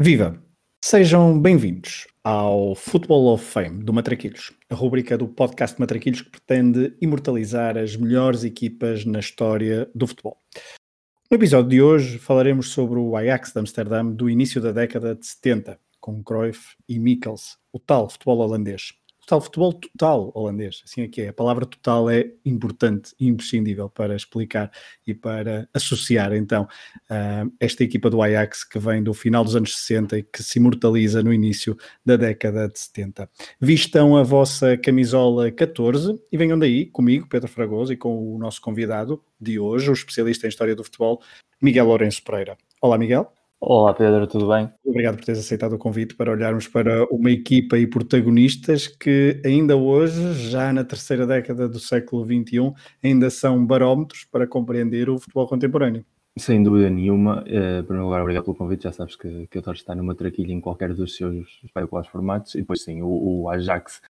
Viva! Sejam bem-vindos ao Football of Fame do Matraquilhos, a rubrica do podcast Matraquilhos que pretende imortalizar as melhores equipas na história do futebol. No episódio de hoje falaremos sobre o Ajax de Amsterdã do início da década de 70, com Cruyff e Mikkels, o tal futebol holandês tal futebol total holandês, assim é que é. A palavra total é importante imprescindível para explicar e para associar então uh, esta equipa do Ajax que vem do final dos anos 60 e que se imortaliza no início da década de 70. Vistam a vossa camisola 14 e venham daí comigo, Pedro Fragoso, e com o nosso convidado de hoje, o especialista em História do Futebol, Miguel Lourenço Pereira. Olá, Miguel. Olá Pedro, tudo bem? Obrigado por teres aceitado o convite para olharmos para uma equipa e protagonistas que ainda hoje, já na terceira década do século XXI, ainda são barómetros para compreender o futebol contemporâneo. Sem dúvida nenhuma. Eh, em primeiro lugar, obrigado pelo convite. Já sabes que, que eu estar numa traquilha em qualquer dos seus espetaculares formatos. E depois, sim, o, o Ajax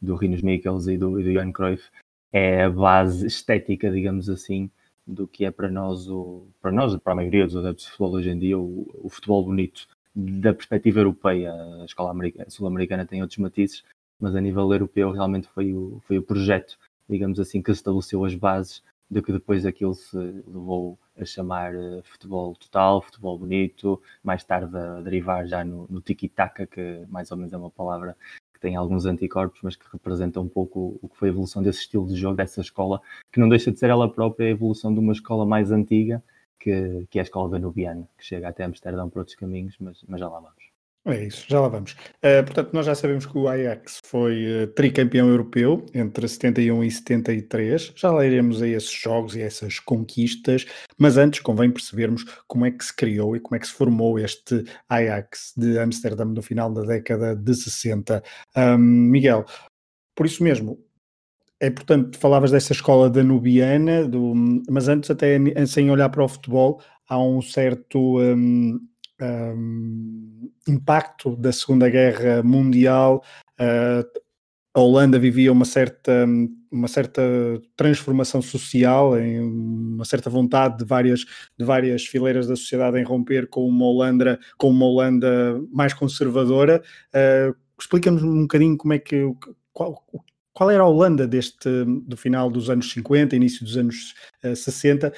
do Rinos Mikkels e do, e do Johan Cruyff é a base estética, digamos assim, do que é para nós, o, para nós, para a maioria dos adeptos de futebol hoje em dia, o, o futebol bonito. Da perspectiva europeia, a escola sul-americana tem outros matizes, mas a nível europeu realmente foi o, foi o projeto, digamos assim, que estabeleceu as bases de que depois aquilo se levou a chamar uh, futebol total, futebol bonito, mais tarde a derivar já no, no tiki-taka, que mais ou menos é uma palavra que tem alguns anticorpos, mas que representa um pouco o que foi a evolução desse estilo de jogo, dessa escola, que não deixa de ser ela própria a evolução de uma escola mais antiga, que, que é a escola danubiana, que chega até Amsterdão por outros caminhos, mas, mas já lá vamos. É isso, já lá vamos. Uh, portanto, nós já sabemos que o Ajax foi uh, tricampeão europeu entre 71 e 73. Já lá iremos a esses jogos e a essas conquistas, mas antes convém percebermos como é que se criou e como é que se formou este Ajax de Amsterdã no final da década de 60. Um, Miguel, por isso mesmo, é portanto, falavas dessa escola danubiana, do, mas antes, até sem olhar para o futebol, há um certo. Um, um, impacto da Segunda Guerra Mundial, uh, a Holanda vivia uma certa, uma certa transformação social, em uma certa vontade de várias, de várias fileiras da sociedade em romper com uma Holanda, com uma Holanda mais conservadora. Uh, Explica-nos um bocadinho como é que qual, qual era a Holanda deste do final dos anos 50, início dos anos uh, 60,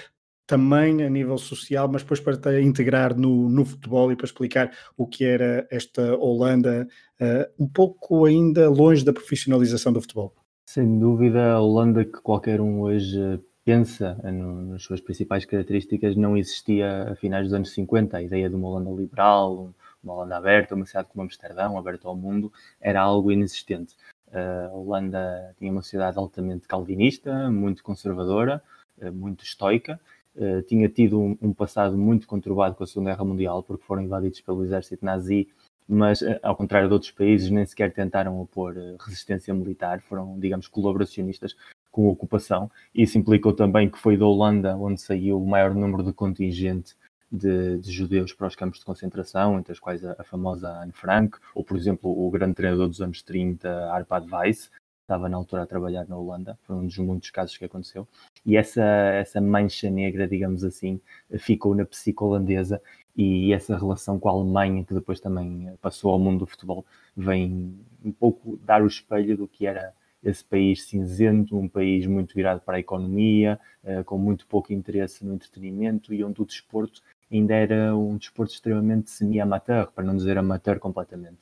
também a nível social, mas depois para integrar no, no futebol e para explicar o que era esta Holanda, uh, um pouco ainda longe da profissionalização do futebol. Sem dúvida, a Holanda que qualquer um hoje pensa no, nas suas principais características não existia a finais dos anos 50. A ideia de uma Holanda liberal, uma Holanda aberta, uma cidade como Amsterdão, aberta ao mundo, era algo inexistente. Uh, a Holanda tinha uma sociedade altamente calvinista, muito conservadora, uh, muito estoica, uh, tinha tido um, um, passado muito conturbado com a Segunda Guerra Mundial, porque foram invadidos pelo exército nazi, mas, uh, ao contrário de outros países, nem sequer tentaram opor uh, resistência militar, foram, digamos, colaboracionistas com a ocupação. Isso implicou também que foi da Holanda onde saiu o maior número de contingente de, de, judeus para os campos de concentração, entre as quais a, a, famosa Anne Frank, ou, por exemplo, o grande treinador dos anos 30, Arpad Weiss, estava na altura a trabalhar na Holanda, foi um dos muitos casos que aconteceu, e essa, essa mancha negra, digamos assim, ficou na psico holandesa e essa relação com a Alemanha, que depois também passou ao mundo do futebol, vem um pouco dar o espelho do que era esse país cinzento, um país muito virado para a economia, eh, com muito pouco interesse no entretenimento e onde o desporto ainda era um desporto extremamente semi-amateur, para não dizer amateur completamente.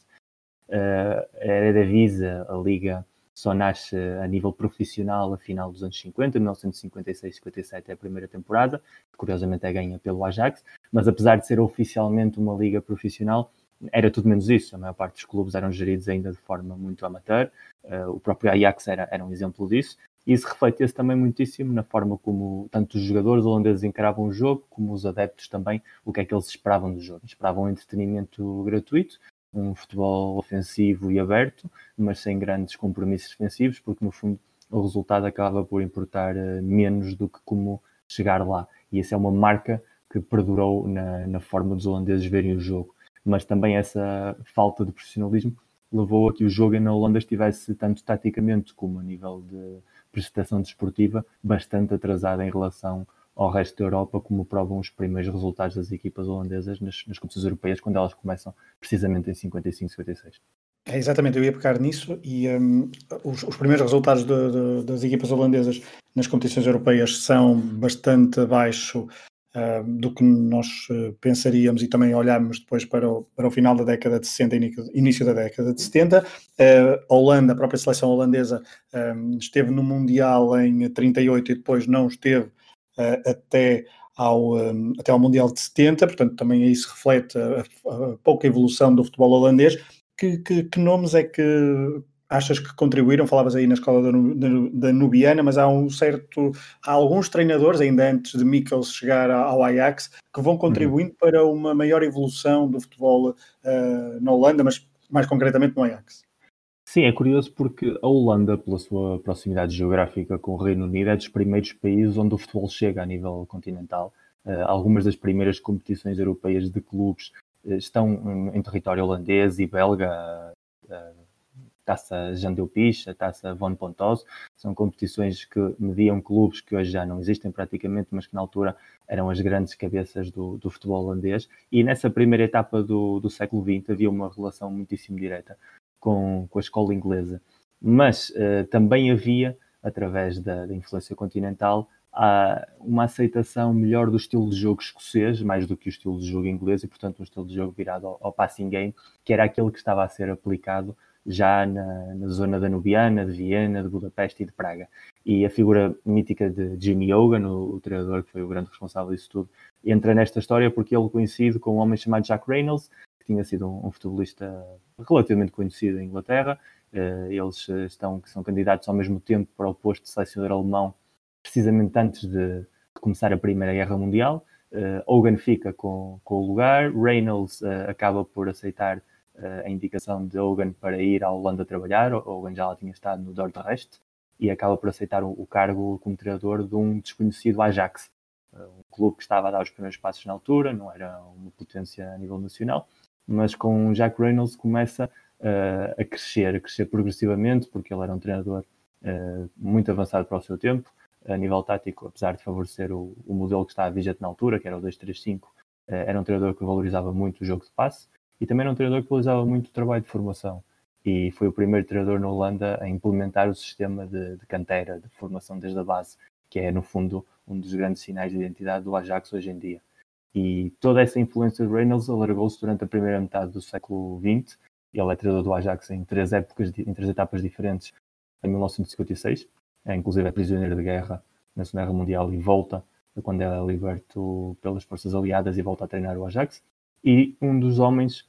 Uh, a Visa, a liga só nasce a nível profissional a final dos anos 50, 1956-57 é a primeira temporada, que curiosamente é ganha pelo Ajax, mas apesar de ser oficialmente uma liga profissional, era tudo menos isso. A maior parte dos clubes eram geridos ainda de forma muito amateur, uh, o próprio Ajax era, era um exemplo disso, e isso refletia-se também muitíssimo na forma como tanto os jogadores holandeses encaravam o jogo, como os adeptos também, o que é que eles esperavam do jogo. Esperavam entretenimento gratuito, um futebol ofensivo e aberto, mas sem grandes compromissos defensivos, porque no fundo o resultado acaba por importar uh, menos do que como chegar lá. E essa é uma marca que perdurou na, na forma dos holandeses verem o jogo. Mas também essa falta de profissionalismo levou a que o jogo na Holanda estivesse tanto taticamente como a nível de prestação desportiva bastante atrasada em relação ao resto da Europa, como provam os primeiros resultados das equipas holandesas nas, nas competições europeias, quando elas começam precisamente em 55, 56. É, exatamente, eu ia pegar nisso e um, os, os, primeiros resultados de, de, das equipas holandesas nas competições europeias são bastante abaixo uh, do que nós uh, pensaríamos e também olharmos depois para o, para o final da década de 60 e início da década de 70. Uh, a Holanda, a própria seleção holandesa, um, esteve no Mundial em 38 e depois não esteve até ao, um, até ao Mundial de 70, portanto também aí se reflete a, a pouca evolução do futebol holandês que, que, que, nomes é que achas que contribuíram? Falavas aí na escola da, da, Nubiana, mas há um certo. Há alguns treinadores, ainda antes de Mikkels chegar ao Ajax, que vão contribuindo uhum. para uma maior evolução do futebol uh, na Holanda, mas mais concretamente no Ajax. Sim, é curioso porque a Holanda, pela sua proximidade geográfica com o Reino Unido, é dos primeiros países onde o futebol chega a nível continental. Uh, algumas das primeiras competições europeias de clubes estão em território holandês e belga, a Taça Jean Delpich, a Taça Von Pontos, são competições que mediam clubes que hoje já não existem praticamente, mas que na altura eram as grandes cabeças do, do futebol holandês. E nessa primeira etapa do, do século XX havia uma relação muitíssimo direta com, com a escola inglesa. Mas uh, também havia, através da, da influência continental, uma aceitação melhor do estilo de jogo escocês, mais do que o estilo de jogo inglês, e portanto um estilo de jogo virado ao, ao passing game, que era aquele que estava a ser aplicado já na, na, zona danubiana, de Viena, de Budapeste e de Praga. E a figura mítica de Jimmy Hogan, o, o treinador que foi o grande responsável disso tudo, entra nesta história porque ele coincide com um homem chamado Jack Reynolds, que tinha sido um, um futebolista relativamente conhecido em Inglaterra. Uh, eles estão, são candidatos ao mesmo tempo para o posto de selecionador alemão precisamente antes de, de começar a Primeira Guerra Mundial. Uh, Hogan fica com, com, o lugar, Reynolds acaba por aceitar a indicação de Hogan para ir à Holanda trabalhar. Hogan já lá tinha estado no Dordrecht e acaba por aceitar o cargo como treinador de um desconhecido Ajax, um clube que estava a dar os primeiros passos na altura, não era uma potência a nível nacional, mas com Jack Reynolds começa a crescer, a crescer progressivamente, porque ele era um treinador muito avançado para o seu tempo a nível tático, apesar de favorecer o, o modelo que estava vigente na altura, que era o 2-3-5, eh, era um treinador que valorizava muito o jogo de passe e também era um treinador que valorizava muito o trabalho de formação. E foi o primeiro treinador na Holanda a implementar o sistema de, de cantera, de formação desde a base, que é, no fundo, um dos grandes sinais de identidade do Ajax hoje em dia. E toda essa influência de Reynolds alargou-se durante a primeira metade do século XX. Ele é treinador do Ajax em três épocas, em três etapas diferentes, em 1956, é inclusive é prisioneiro de guerra na Segunda Guerra Mundial e volta quando é liberto pelas forças aliadas e volta a treinar o Ajax. E um dos homens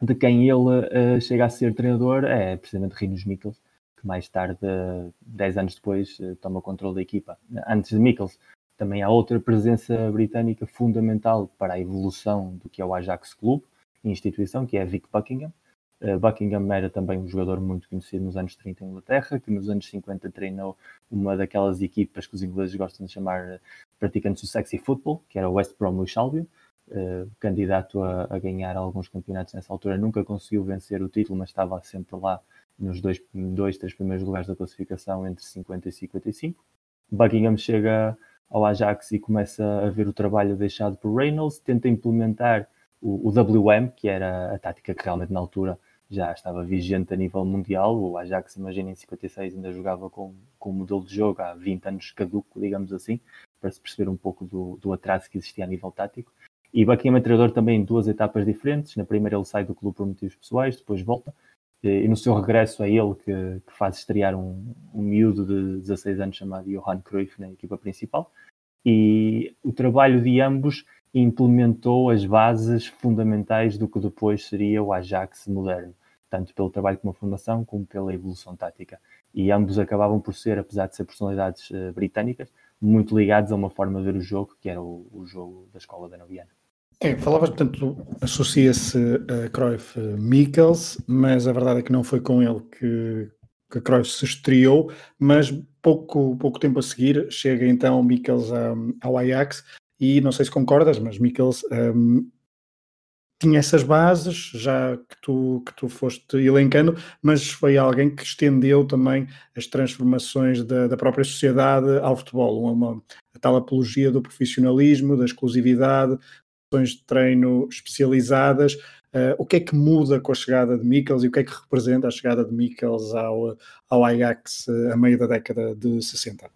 de quem ele uh, chega a ser treinador é precisamente Rinus Mikkels, que mais tarde, uh, 10 anos depois, uh, toma o controle da equipa. Antes de Mikkels, também há outra presença britânica fundamental para a evolução do que é o Ajax Clube, instituição, que é Vic Buckingham, Uh, Buckingham era também um jogador muito conhecido nos anos 30 em Inglaterra, que nos anos 50 treinou uma daquelas equipas que os ingleses gostam de chamar uh, praticantes do sexy football, que era o West Bromwich Albion, uh, candidato a, a, ganhar alguns campeonatos nessa altura. Nunca conseguiu vencer o título, mas estava sempre lá nos dois, dois três primeiros lugares da classificação entre 50 e 55. Buckingham chega ao Ajax e começa a ver o trabalho deixado por Reynolds, tenta implementar o, o WM, que era a tática que realmente na altura já estava vigente a nível mundial. O Ajax, imagina, em 56 ainda jogava com, com o modelo de jogo há 20 anos caduco, digamos assim, para se perceber um pouco do, do atraso que existia a nível tático. E Buckingham é treinador também em duas etapas diferentes. Na primeira ele sai do clube por motivos pessoais, depois volta. E no seu regresso é ele que, que faz estrear um, um miúdo de 16 anos chamado Johan Cruyff na equipa principal. E o trabalho de ambos implementou as bases fundamentais do que depois seria o Ajax moderno, tanto pelo trabalho com a formação como pela evolução tática. E ambos acabavam por ser, apesar de ser personalidades uh, britânicas, muito ligados a uma forma de ver o jogo, que era o, o jogo da escola danoviana. É, falavas, portanto, associa-se a Cruyff Mikkels, mas a verdade é que não foi com ele que, que Cruyff se estreou, mas pouco, pouco tempo a seguir chega então Mikkels ao Ajax e não sei se concordas, mas Mikkels um, tinha essas bases, já que tu, que tu foste elencando, mas foi alguém que estendeu também as transformações da, da própria sociedade ao futebol, uma, a tal apologia do profissionalismo, da exclusividade, de treino especializadas. Uh, o que é que muda com a chegada de Mikkels e o que é que representa a chegada de Mikkels ao, ao Ajax uh, a meio da década de 60?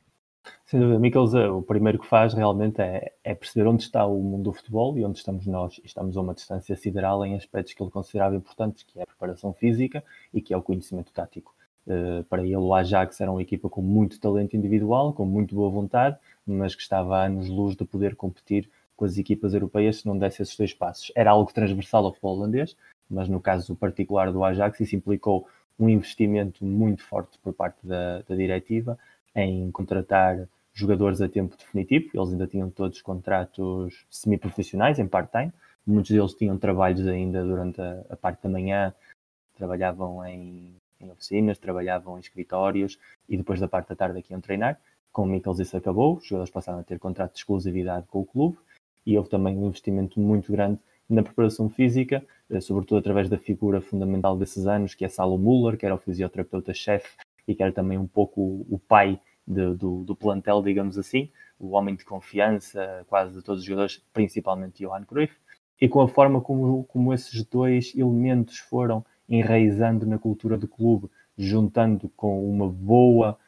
Sem dúvida, Mikkels, o primeiro que faz realmente é, é, perceber onde está o mundo do futebol e onde estamos nós. Estamos a uma distância sideral em aspectos que ele considerava importantes, que é a preparação física e que é o conhecimento tático. Uh, para ele, o Ajax era uma equipa com muito talento individual, com muito boa vontade, mas que estava a anos-luz de poder competir com as equipas europeias se não desse esses dois passos. Era algo transversal ao futebol holandês, mas no caso particular do Ajax, isso implicou um investimento muito forte por parte da, da diretiva em contratar jogadores a tempo definitivo, eles ainda tinham todos contratos semi-profissionais, em part-time, muitos deles tinham trabalhos ainda durante a, a parte da manhã, trabalhavam em, em, oficinas, trabalhavam em escritórios e depois da parte da tarde aqui iam treinar. Com o Mikkels isso acabou, os jogadores passaram a ter contrato de exclusividade com o clube e houve também um investimento muito grande na preparação física, eh, sobretudo através da figura fundamental desses anos, que é Salo Muller, que era o fisioterapeuta-chefe e que era também um pouco o pai de, do, do, plantel, digamos assim, o homem de confiança quase de todos os jogadores, principalmente Johan Cruyff, e com a forma como, como esses dois elementos foram enraizando na cultura do clube, juntando com uma boa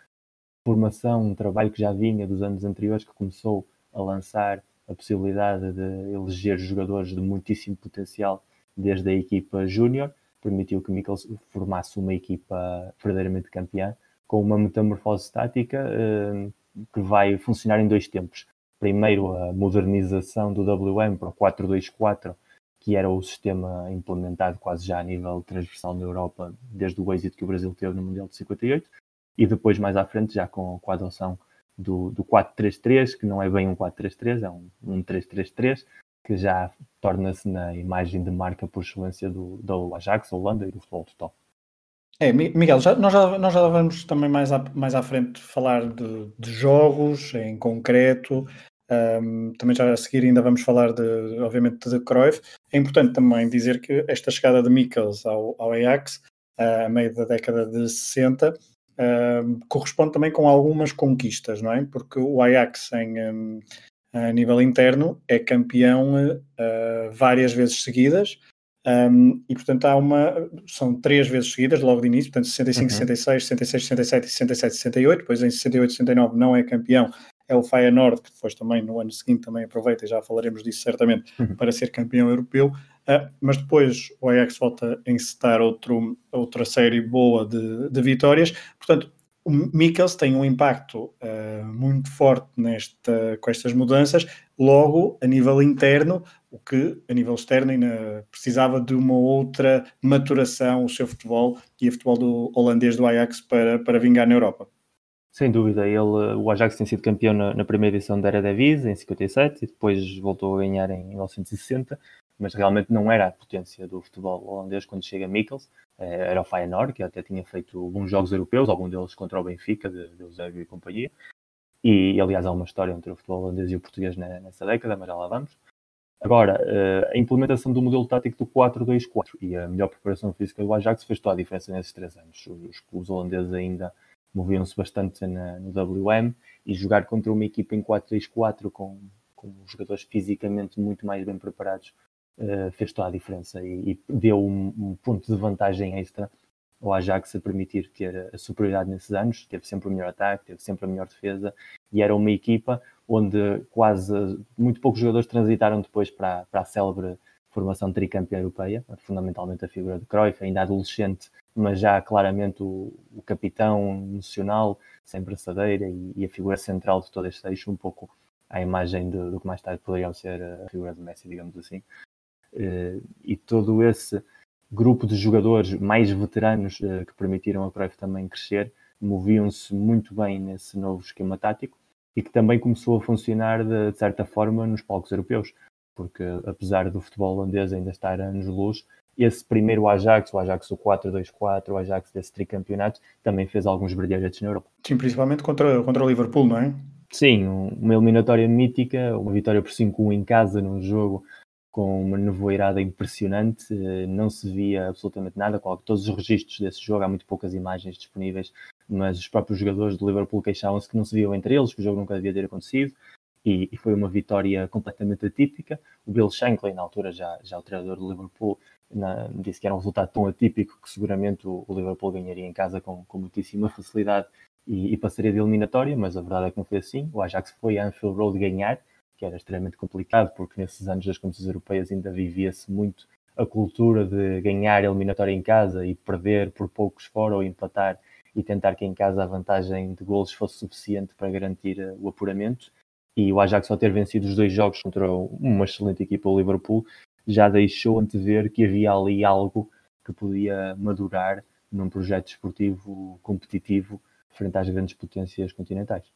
formação, um trabalho que já vinha dos anos anteriores, que começou a lançar a possibilidade de eleger jogadores de muitíssimo potencial desde a equipa júnior, permitiu que Mikkels formasse uma equipa verdadeiramente campeã com uma metamorfose estática uh, que vai funcionar em dois tempos. Primeiro, a modernização do WM para o 4-2-4, que era o sistema implementado quase já a nível transversal na Europa, desde o êxito que o Brasil teve no Mundial de 58, e depois, mais à frente, já com, com a adoção do, do 4-3-3, que não é bem um 4-3-3, é um, um 3-3-3, que já torna-se na imagem de marca por excelência do, do Ajax, Holanda e do futebol total. É, Miguel, já, nós, já, nós já vamos também mais à, mais à frente falar de, de jogos em concreto. Um, também já a seguir ainda vamos falar de, obviamente, de Cruyff. É importante também dizer que esta chegada de Mikkels ao, ao Ajax, a meio da década de 60, um, corresponde também com algumas conquistas, não é? Porque o Ajax, em, um, a nível interno, é campeão uh, várias vezes seguidas, um, e portanto há uma, são três vezes seguidas, logo de início, portanto 65, uhum. 66, 66, 67 e 67, 68, depois em 68, 69 não é campeão, é o Feyenoord, que depois também no ano seguinte também aproveita, e já falaremos disso certamente, uhum. para ser campeão europeu, uh, mas depois o Ajax volta a encetar outro, outra série boa de, de vitórias, portanto o Mikkels tem um impacto uh, muito forte nesta, com estas mudanças, logo a nível interno, o que a nível externo ainda precisava de uma outra maturação, o seu futebol e o futebol do holandês do Ajax para, para vingar na Europa. Sem dúvida, ele, o Ajax tem sido campeão na, na primeira edição da Eredivisie em 57 e depois voltou a ganhar em 1960 mas realmente não era a potência do futebol holandês quando chega Mikkels, eh, era o Feyenoord, que até tinha feito alguns jogos europeus, algum deles contra o Benfica, de, de Eusébio e companhia, e aliás há uma história entre o futebol holandês e o português nessa década, mas já lá vamos. Agora, eh, a implementação do modelo tático do 4-2-4 e a melhor preparação física do Ajax fez toda a diferença nesses três anos. Os clubes holandeses ainda moviam-se bastante na, no WM e jogar contra uma equipa em 4-3-4 com, com jogadores fisicamente muito mais bem preparados uh, fez toda a diferença e, e deu um, um, ponto de vantagem extra ao Ajax a permitir ter a superioridade nesses anos. Teve sempre o melhor ataque, teve sempre a melhor defesa e era uma equipa onde quase muito poucos jogadores transitaram depois para, para a célebre formação tricampeã europeia, fundamentalmente a figura de Cruyff, ainda adolescente, mas já claramente o, o capitão emocional, sem braçadeira e, e, a figura central de todo este eixo, um pouco à imagem do, do que mais tarde poderia ser a figura de Messi, digamos assim. Eh, e todo esse grupo de jogadores mais veteranos eh, que permitiram a Cruyff também crescer, moviam-se muito bem nesse novo esquema tático e que também começou a funcionar de, de certa forma nos palcos europeus, porque apesar do futebol holandês ainda estar anos-luz, esse primeiro Ajax, o Ajax o 4-2-4, o Ajax desse tricampeonato, também fez alguns brilhantes na Europa. Sim, principalmente contra, contra o Liverpool, não é? Sim, uma eliminatória mítica, uma vitória por 5-1 em casa num jogo com uma nevoeirada impressionante, não se via absolutamente nada, todos os registros desse jogo, há muito poucas imagens disponíveis, mas os próprios jogadores do Liverpool queixavam-se que não se viam entre eles, que o jogo nunca devia ter acontecido, e, e, foi uma vitória completamente atípica. O Bill Shankly, na altura já, já o treinador do Liverpool, na, disse que era um resultado tão atípico que seguramente o, o Liverpool ganharia em casa com, com muitíssima facilidade e, e, passaria de eliminatória, mas a verdade é que não foi assim. O Ajax foi a Anfield Road ganhar, que era extremamente complicado, porque nesses anos das competições europeias ainda vivia-se muito a cultura de ganhar a eliminatória em casa e perder por poucos fora ou empatar e tentar que em casa a vantagem de golos fosse suficiente para garantir eh, o apuramento. E o Ajax só ter vencido os dois jogos contra uma excelente equipa, o Liverpool, já deixou antever que havia ali algo que podia madurar num projeto esportivo competitivo frente às grandes potências continentais.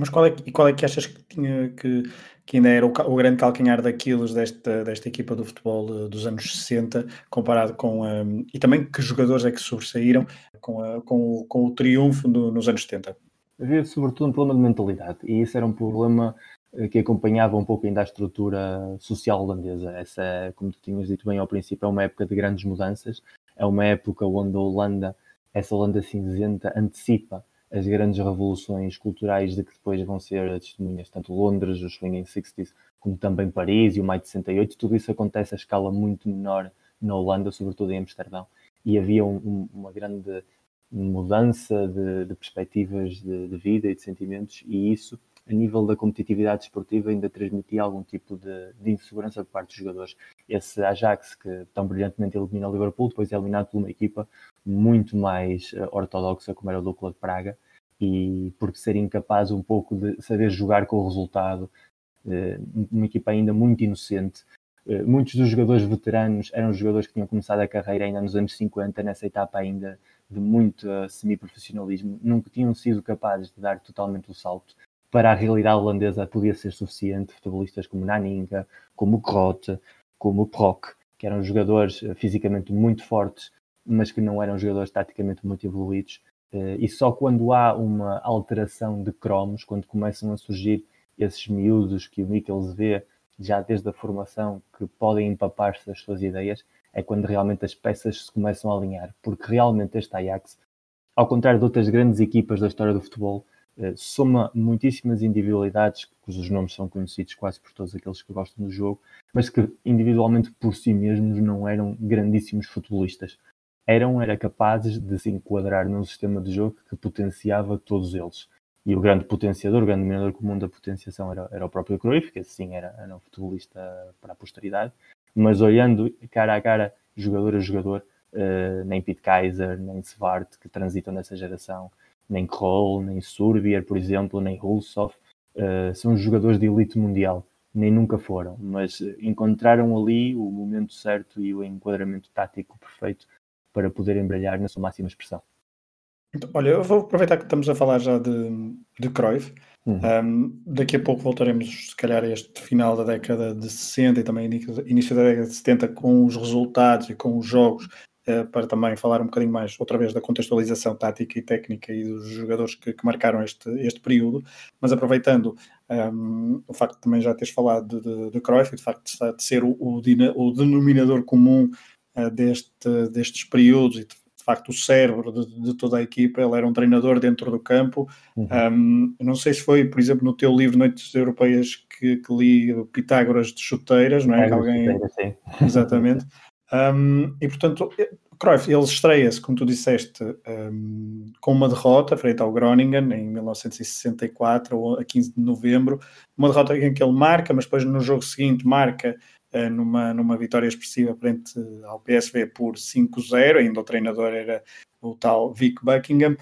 Mas qual é, qual é que achas que, tinha, que, que ainda era o, o grande calcanhar daquilo desta, desta equipa do futebol eh, dos anos 60, comparado com. Um, e também que jogadores é que sobressaíram com, a, com, o, com o triunfo do, nos anos 70? Havia sobretudo um problema de mentalidade, e isso era um problema eh, que acompanhava um pouco ainda a estrutura social holandesa. Essa, como tu tinhas dito bem ao princípio, é uma época de grandes mudanças, é uma época onde a Holanda, essa Holanda cinzenta, antecipa as grandes revoluções culturais de que depois vão ser testemunhas, tanto Londres, os Swinging Sixties, como também Paris e o Maio de 68. Tudo isso acontece a escala muito menor na Holanda, sobretudo em Amsterdão. E havia um, uma grande mudança de, de perspectivas de, de vida e de sentimentos, e isso a nível da competitividade esportiva ainda transmitia algum tipo de, de, insegurança por parte dos jogadores. Esse Ajax, que tão brilhantemente elimina o Liverpool, depois é eliminado por uma equipa muito mais uh, ortodoxa, como era o Dukla de Praga, e por ser incapaz um pouco de saber jogar com o resultado, uh, uma equipa ainda muito inocente. Uh, muitos dos jogadores veteranos eram jogadores que tinham começado a carreira ainda nos anos 50, nessa etapa ainda de muito semi-profissionalismo, nunca tinham sido capazes de dar totalmente o salto para a realidade holandesa podia ser suficiente futebolistas como Naninga, como Grote, como Proc, que eram jogadores eh, fisicamente muito fortes, mas que não eram jogadores taticamente muito evoluídos. Eh, e só quando há uma alteração de cromos, quando começam a surgir esses miúdos que o Mikkels vê já desde a formação, que podem empapar-se das suas ideias, é quando realmente as peças se começam a alinhar. Porque realmente este Ajax, ao contrário de outras grandes equipas da história do futebol, eh, soma muitíssimas individualidades, cujos nomes são conhecidos quase por todos aqueles que gostam do jogo, mas que individualmente por si mesmos não eram grandíssimos futebolistas. Eram, era capazes de se enquadrar num sistema de jogo que potenciava todos eles. E o grande potenciador, o grande dominador comum da potenciação era, era o próprio Cruyff, que assim era, era um futebolista para a posteridade. Mas olhando cara a cara, jogador a jogador, uh, nem Pete Kaiser, nem Svart, que transitam nessa geração, nem Kroll, nem Surbier, por exemplo, nem Hulsov, uh, são jogadores de elite mundial, nem nunca foram, mas encontraram ali o momento certo e o enquadramento tático perfeito para poderem brilhar na sua máxima expressão. Então, olha, eu vou aproveitar que estamos a falar já de, de Cruyff. Uhum. Um, daqui a pouco voltaremos, se calhar, a este final da década de 60 e também início da década de 70 com os resultados e com os jogos eh, para também falar um bocadinho mais, outra vez, da contextualização tática e técnica e dos jogadores que, que marcaram este, este período, mas aproveitando um, o facto de também já teres falado de, de, de Cruyff e de facto de, ser o, o, o, denominador comum uh, deste, destes períodos e de, de facto o cérebro de, toda a equipa, ele era um treinador dentro do campo. Uhum. Um, não sei se foi, por exemplo, no teu livro Noites Europeias que, que li Pitágoras de Chuteiras, não é? é alguém... Exatamente. Um, e portanto, Cruyff, ele estreia-se, como tu disseste, um, com uma derrota frente ao Groningen em 1964, ou a 15 de novembro, uma derrota em que ele marca, mas depois no jogo seguinte marca numa, numa vitória expressiva frente ao PSV por 5-0, ainda o treinador era o tal Vic Buckingham,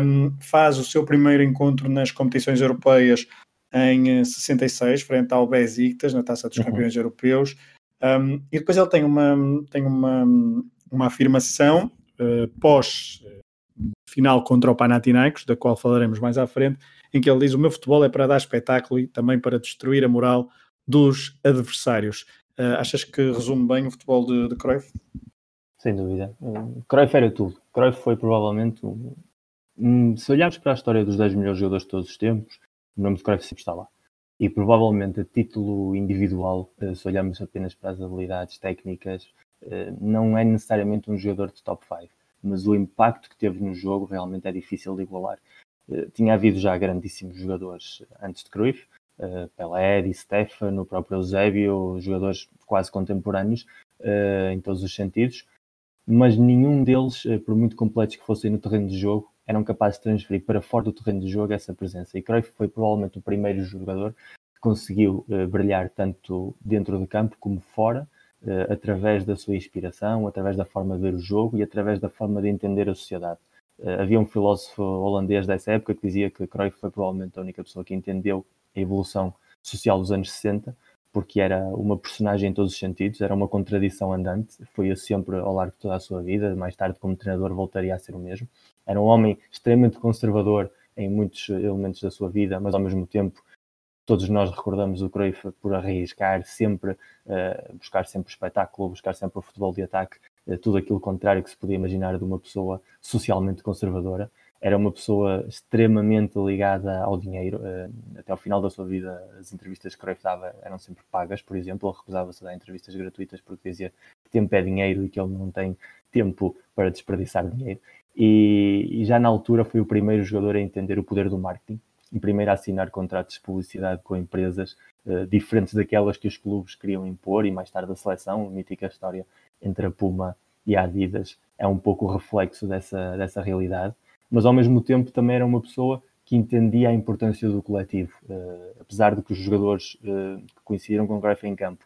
um, faz o seu primeiro encontro nas competições europeias em 66, frente ao Besiktas, na Taça dos uhum. Campeões Europeus, um, e depois ele tem uma, tem uma, uma afirmação uh, pós final contra o Panathinaikos, da qual falaremos mais à frente, em que ele diz: O meu futebol é para dar espetáculo e também para destruir a moral dos adversários. Uh, achas que resume bem o futebol de, de Cruyff? Sem dúvida. Uh, Cruyff era tudo. Cruyff foi provavelmente. Um, se olharmos para a história dos 10 melhores jogadores de todos os tempos, o nome de Cruyff sempre está lá. E provavelmente a título individual, eh, se olharmos apenas para as habilidades técnicas, não é necessariamente um jogador de top 5, mas o impacto que teve no jogo realmente é difícil de igualar. Tinha havido já grandíssimos jogadores antes de Cruyff, Pelé, Di Stefano, o próprio Eusébio, jogadores quase contemporâneos em todos os sentidos, mas nenhum deles, por muito completos que fossem no terreno de jogo, eram capazes de transferir para fora do terreno de jogo essa presença. E Cruyff foi provavelmente o primeiro jogador que conseguiu uh, brilhar tanto dentro do campo como fora, uh, através da sua inspiração, através da forma de ver o jogo e através da forma de entender a sociedade. Uh, havia um filósofo holandês dessa época que dizia que Cruyff foi provavelmente a única pessoa que entendeu evolução social dos anos 60 porque era uma personagem em todos os sentidos, era uma contradição andante, foi sempre ao largo de toda a sua vida, mais tarde como treinador voltaria a ser o mesmo. Era um homem extremamente conservador em muitos elementos da sua vida, mas ao mesmo tempo todos nós recordamos o Cruyff por arriscar sempre, uh, buscar sempre o espetáculo, buscar sempre o futebol de ataque, uh, tudo aquilo contrário que se podia imaginar de uma pessoa socialmente conservadora era uma pessoa extremamente ligada ao dinheiro. Eh, até ao final da sua vida, as entrevistas que Cruyff dava eram sempre pagas, por exemplo. Ele recusava-se a dar entrevistas gratuitas porque dizia que tempo é dinheiro e que ele não tem tempo para desperdiçar dinheiro. E, e já na altura foi o primeiro jogador a entender o poder do marketing, e primeiro a assinar contratos de publicidade com empresas uh, diferentes daquelas que os clubes queriam impor, e mais tarde a seleção, a mítica história entre a Puma e a Adidas, é um pouco o reflexo dessa, dessa realidade mas ao mesmo tempo também era uma pessoa que entendia a importância do coletivo, uh, apesar de que os jogadores uh, que coincidiram com o Greif em campo,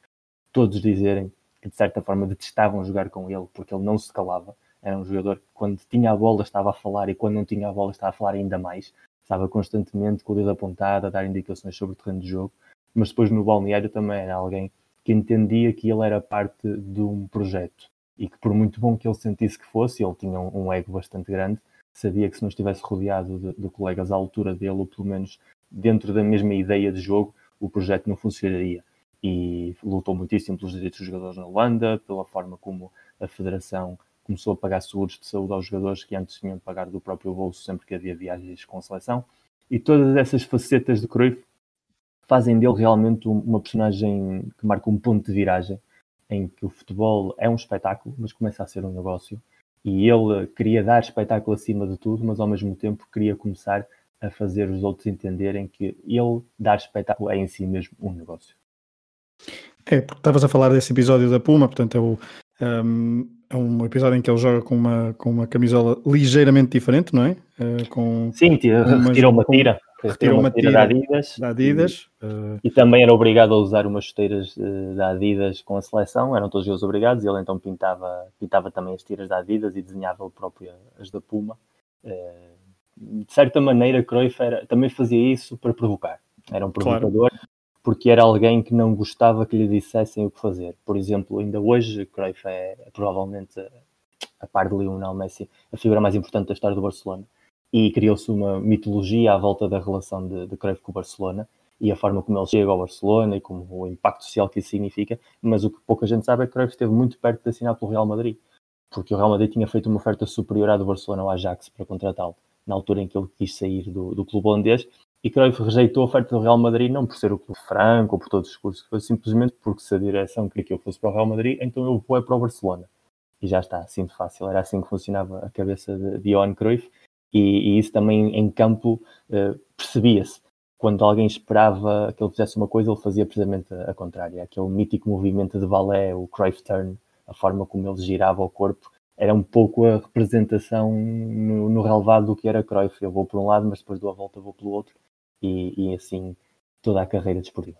todos dizerem que de certa forma detestavam jogar com ele, porque ele não se calava, era um jogador que quando tinha a bola estava a falar e quando não tinha a bola estava a falar ainda mais, estava constantemente com o dedo apontado a dar indicações sobre o terreno de jogo, mas depois no balneário também era alguém que entendia que ele era parte de um projeto e que por muito bom que ele sentisse que fosse, ele tinha um, um ego bastante grande, sabia que se não estivesse rodeado de, de, colegas à altura dele, ou pelo menos dentro da mesma ideia de jogo, o projeto não funcionaria. E lutou muitíssimo pelos direitos dos jogadores na Holanda, pela forma como a Federação começou a pagar seguros de saúde aos jogadores que antes tinham de pagar do próprio bolso sempre que havia viagens com a seleção. E todas essas facetas de Cruyff fazem dele realmente uma personagem que marca um ponto de viragem em que o futebol é um espetáculo, mas começa a ser um negócio e ele queria dar espetáculo acima de tudo, mas ao mesmo tempo queria começar a fazer os outros entenderem que ele dar espetáculo é em si mesmo um negócio. É, porque estavas a falar desse episódio da Puma, portanto é, o, um, é um episódio em que ele joga com uma, com uma camisola ligeiramente diferente, não é? Uh, com, Sim, tira, retirou uma tira retirou uma tira, da Adidas, da Adidas e, uh... e, também era obrigado a usar umas chuteiras da Adidas com a seleção, eram todos os obrigados, e ele então pintava, pintava também as tiras da Adidas e desenhava ele próprio as da Puma. Uh, de certa maneira, Cruyff era, também fazia isso para provocar, era um provocador, claro. Porque era alguém que não gostava que lhe dissessem o que fazer. Por exemplo, ainda hoje, Cruyff é, é provavelmente, a par de Lionel Messi, a figura mais importante da história do Barcelona. E criou-se uma mitologia à volta da relação de, de Cruyff com o Barcelona e a forma como ele chega ao Barcelona e como o impacto social que isso significa, mas o que pouca gente sabe é que Cruyff esteve muito perto de assinar pelo Real Madrid, porque o Real Madrid tinha feito uma oferta superior à do Barcelona ao Ajax para contratá-lo, na altura em que ele quis sair do, do clube holandês, e Cruyff rejeitou a oferta do Real Madrid não por ser o clube franco ou por todo o discurso, foi simplesmente porque se a direção queria que eu fosse para o Real Madrid, então eu vou é para o Barcelona. E já está, assim de fácil, era assim que funcionava a cabeça de, de Johan Cruyff, e, e isso também em campo uh, percebia-se. Quando alguém esperava que ele fizesse uma coisa, ele fazia precisamente a, a contrária. Aquele mítico movimento de balé, o Cruyff Turn, a forma como ele girava o corpo, era um pouco a representação no, no relevado do que era Cruyff. Eu vou por um lado, mas depois dou a volta, vou pelo outro. E, e assim toda a carreira desportiva.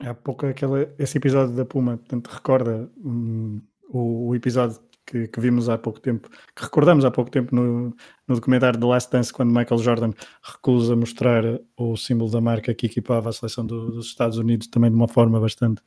Há pouco aquele, esse episódio da Puma, portanto, recorda hum, o, o, episódio que, que, vimos há pouco tempo, que recordamos há pouco tempo no, no documentário The Last Dance, quando Michael Jordan recusa mostrar o símbolo da marca que equipava a seleção do, dos Estados Unidos, também de uma forma bastante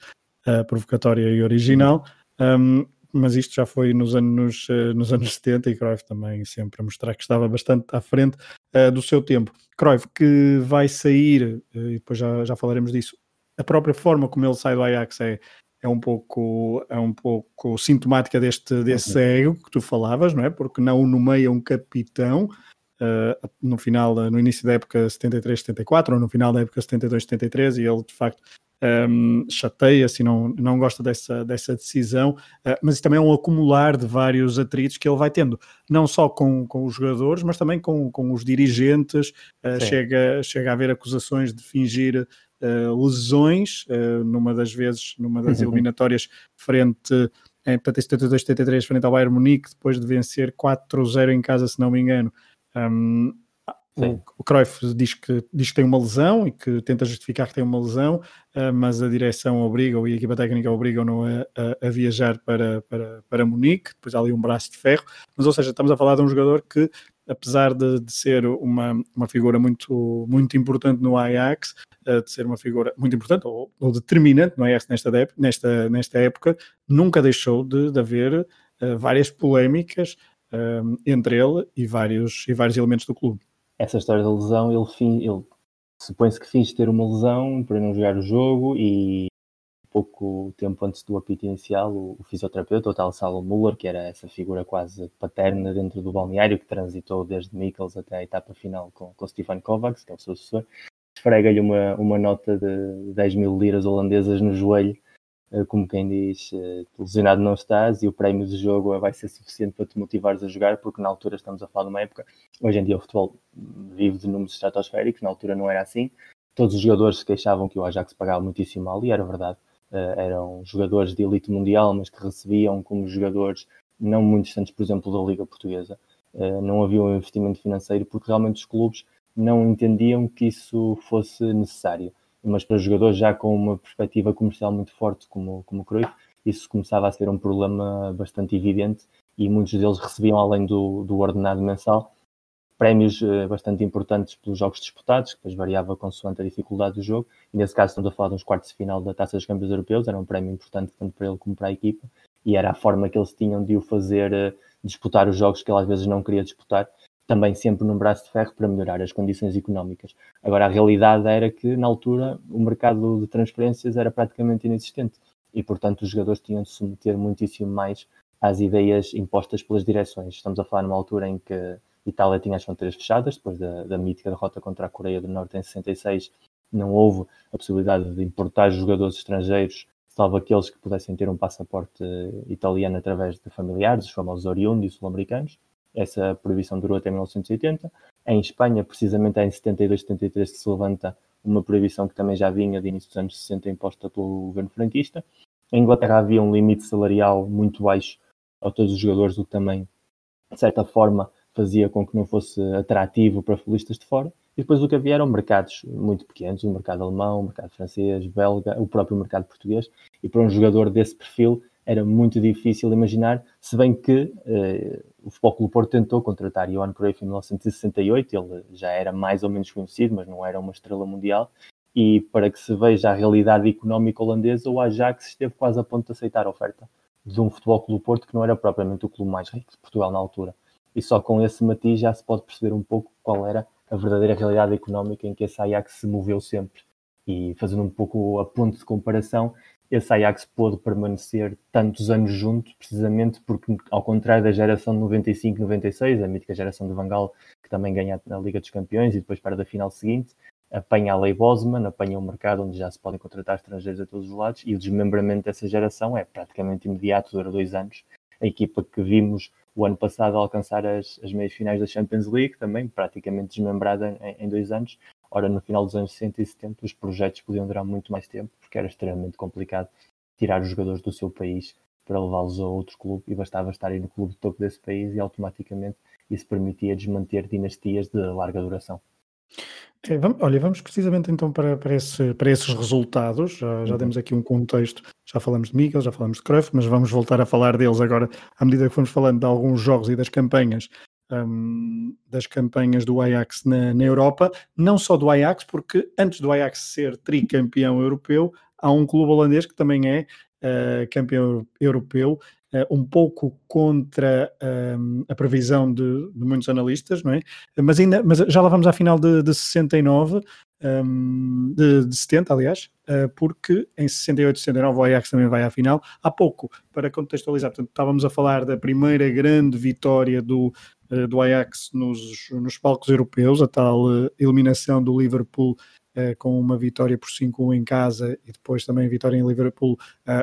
uh, provocatória e original. Um, mas isto já foi nos anos, uh, nos anos 70 e Cruyff também sempre a mostrar que estava bastante à frente uh, do seu tempo. Cruyff que vai sair, e depois já, já falaremos disso, a própria forma como ele sai do Ajax é, é um pouco, é um pouco sintomática deste, desse uhum. ego que tu falavas, não é? Porque não nomeia um capitão, uh, no final, no início da época 73-74 ou no final da época 72-73 e ele de facto um, chateia-se e não, não gosta dessa, dessa decisão, uh, mas isso também é um acumular de vários atritos que ele vai tendo, não só com, com os jogadores, mas também com, com os dirigentes, uh, chega, chega a haver acusações de fingir uh, lesões, numa das vezes, numa das eliminatórias frente em portanto, 72, 73 frente ao Bayern Munique, depois de vencer 4-0 em casa, se não me engano. Um, o Cruyff diz que, diz que tem uma lesão e que tenta justificar que tem uma lesão, uh, mas a direção obriga-o e a equipa técnica obrigam-no a, a, a, viajar para, para, para Munique, depois há ali um braço de ferro, mas ou seja, estamos a falar de um jogador que apesar de, de, ser uma, uma figura muito, muito importante no Ajax, uh, de ser uma figura muito importante ou, ou determinante no Ajax nesta, nesta, nesta época, nunca deixou de, de haver uh, várias polémicas entre ele e vários, e vários elementos do clube. Essa história da lesão, ele, ele supõe-se que finge ter uma lesão para não jogar o jogo e pouco tempo antes do apito inicial, o, o fisioterapeuta, o tal Salo Muller, que era essa figura quase paterna dentro do balneário, que transitou desde Mikkels até a etapa final com, com Stefan Kovacs, que é o seu sucessor, esfrega-lhe uma, uma nota de 10 mil liras holandesas no joelho, como quem diz, eh, lesionado não estás e o prémio de jogo vai ser suficiente para te motivares a jogar, porque na altura estamos a falar de uma época, hoje em dia o futebol vive de números estratosféricos, na altura não era assim, todos os jogadores se queixavam que o Ajax pagava muitíssimo mal, e era verdade, uh, eram jogadores de elite mundial, mas que recebiam como jogadores não muito distantes, por exemplo, da Liga Portuguesa. Não havia um investimento financeiro porque realmente os clubes não entendiam que isso fosse necessário. Mas para jogadores já com uma perspectiva comercial muito forte, como, como o Cruyff, isso começava a ser um problema bastante evidente e muitos deles recebiam, além do, do ordenado mensal, prémios uh, bastante importantes pelos jogos disputados, que depois variava consoante a dificuldade do jogo, e nesse caso estamos a falar de uns quartos de final da Taça dos Campeões Europeus, era um prémio importante tanto para ele como para a equipa, e era a forma que eles tinham de o fazer uh, disputar os jogos que ele às vezes não queria disputar, também sempre num braço de ferro para melhorar as condições económicas. Agora, a realidade era que, na altura, o mercado de transferências era praticamente inexistente, e portanto os jogadores tinham de submeter muitíssimo mais às ideias impostas pelas direções. Estamos a falar numa altura em que Itália tinha as fronteiras fechadas, depois da, da mítica derrota contra a Coreia do Norte em 66, não houve a possibilidade de importar jogadores estrangeiros, salvo aqueles que pudessem ter um passaporte italiano através de familiares, os famosos oriundos sul-americanos. Essa proibição durou até 1980. Em Espanha, precisamente em 72, 73 que se levanta uma proibição que também já vinha de início dos anos 60 imposta pelo governo frentista. Em Inglaterra havia um limite salarial muito baixo a todos os jogadores, o que também, de certa forma, fazia com que não fosse atrativo para futbolistas de fora. E depois o que havia eram mercados muito pequenos, o mercado alemão, o mercado francês, belga, o próprio mercado português. E para um jogador desse perfil era muito difícil imaginar, se bem que eh, o Futebol Clube Porto tentou contratar Johan Cruyff em 1968, ele já era mais ou menos conhecido, mas não era uma estrela mundial, e para que se veja a realidade económica holandesa, o Ajax esteve quase a ponto de aceitar a oferta de um Futebol Clube Porto que não era propriamente o clube mais rico de Portugal na altura e só com esse matiz já se pode perceber um pouco qual era a verdadeira realidade económica em que esse Ajax se moveu sempre. E fazendo um pouco a ponto de comparação, esse Ajax pôde permanecer tantos anos junto, precisamente porque, ao contrário da geração de 95-96, a mítica geração de Vangal, que também ganha na Liga dos Campeões e depois para da final seguinte, apanha a lei Bosman, apanha um mercado onde já se podem contratar estrangeiros a todos os lados e o desmembramento dessa geração é praticamente imediato, dura dois anos. A equipa que vimos o ano passado alcançar as, as meias finais da Champions League, também praticamente desmembrada em, em, dois anos. Ora, no final dos anos 60 e 70, os projetos podiam durar muito mais tempo, porque era extremamente complicado tirar os jogadores do seu país para levá-los a outro clube e bastava estarem no clube de topo desse país e automaticamente isso permitia desmanter dinastias de larga duração. É, vamos, olha, vamos precisamente então para, para, esse, para esses resultados. Já, já uhum. demos aqui um contexto, já falamos de Miguel, já falamos de Cruyff, mas vamos voltar a falar deles agora à medida que fomos falando de alguns jogos e das campanhas. Um, das campanhas do Ajax na, na Europa, não só do Ajax, porque antes do Ajax ser tricampeão europeu, há um clube holandês que também é uh, campeão europeu uh, um pouco contra um, a previsão de, de, muitos analistas, não é? Mas, ainda, mas já lá vamos à final de, de 69, um, de, de 70, aliás, uh, porque em 68 69 o Ajax também vai à final. Há pouco, para contextualizar, portanto, estávamos a falar da primeira grande vitória do, do Ajax nos, nos palcos europeus, a tal uh, eliminação do Liverpool uh, com uma vitória por 5-1 em casa e depois também a vitória em Liverpool,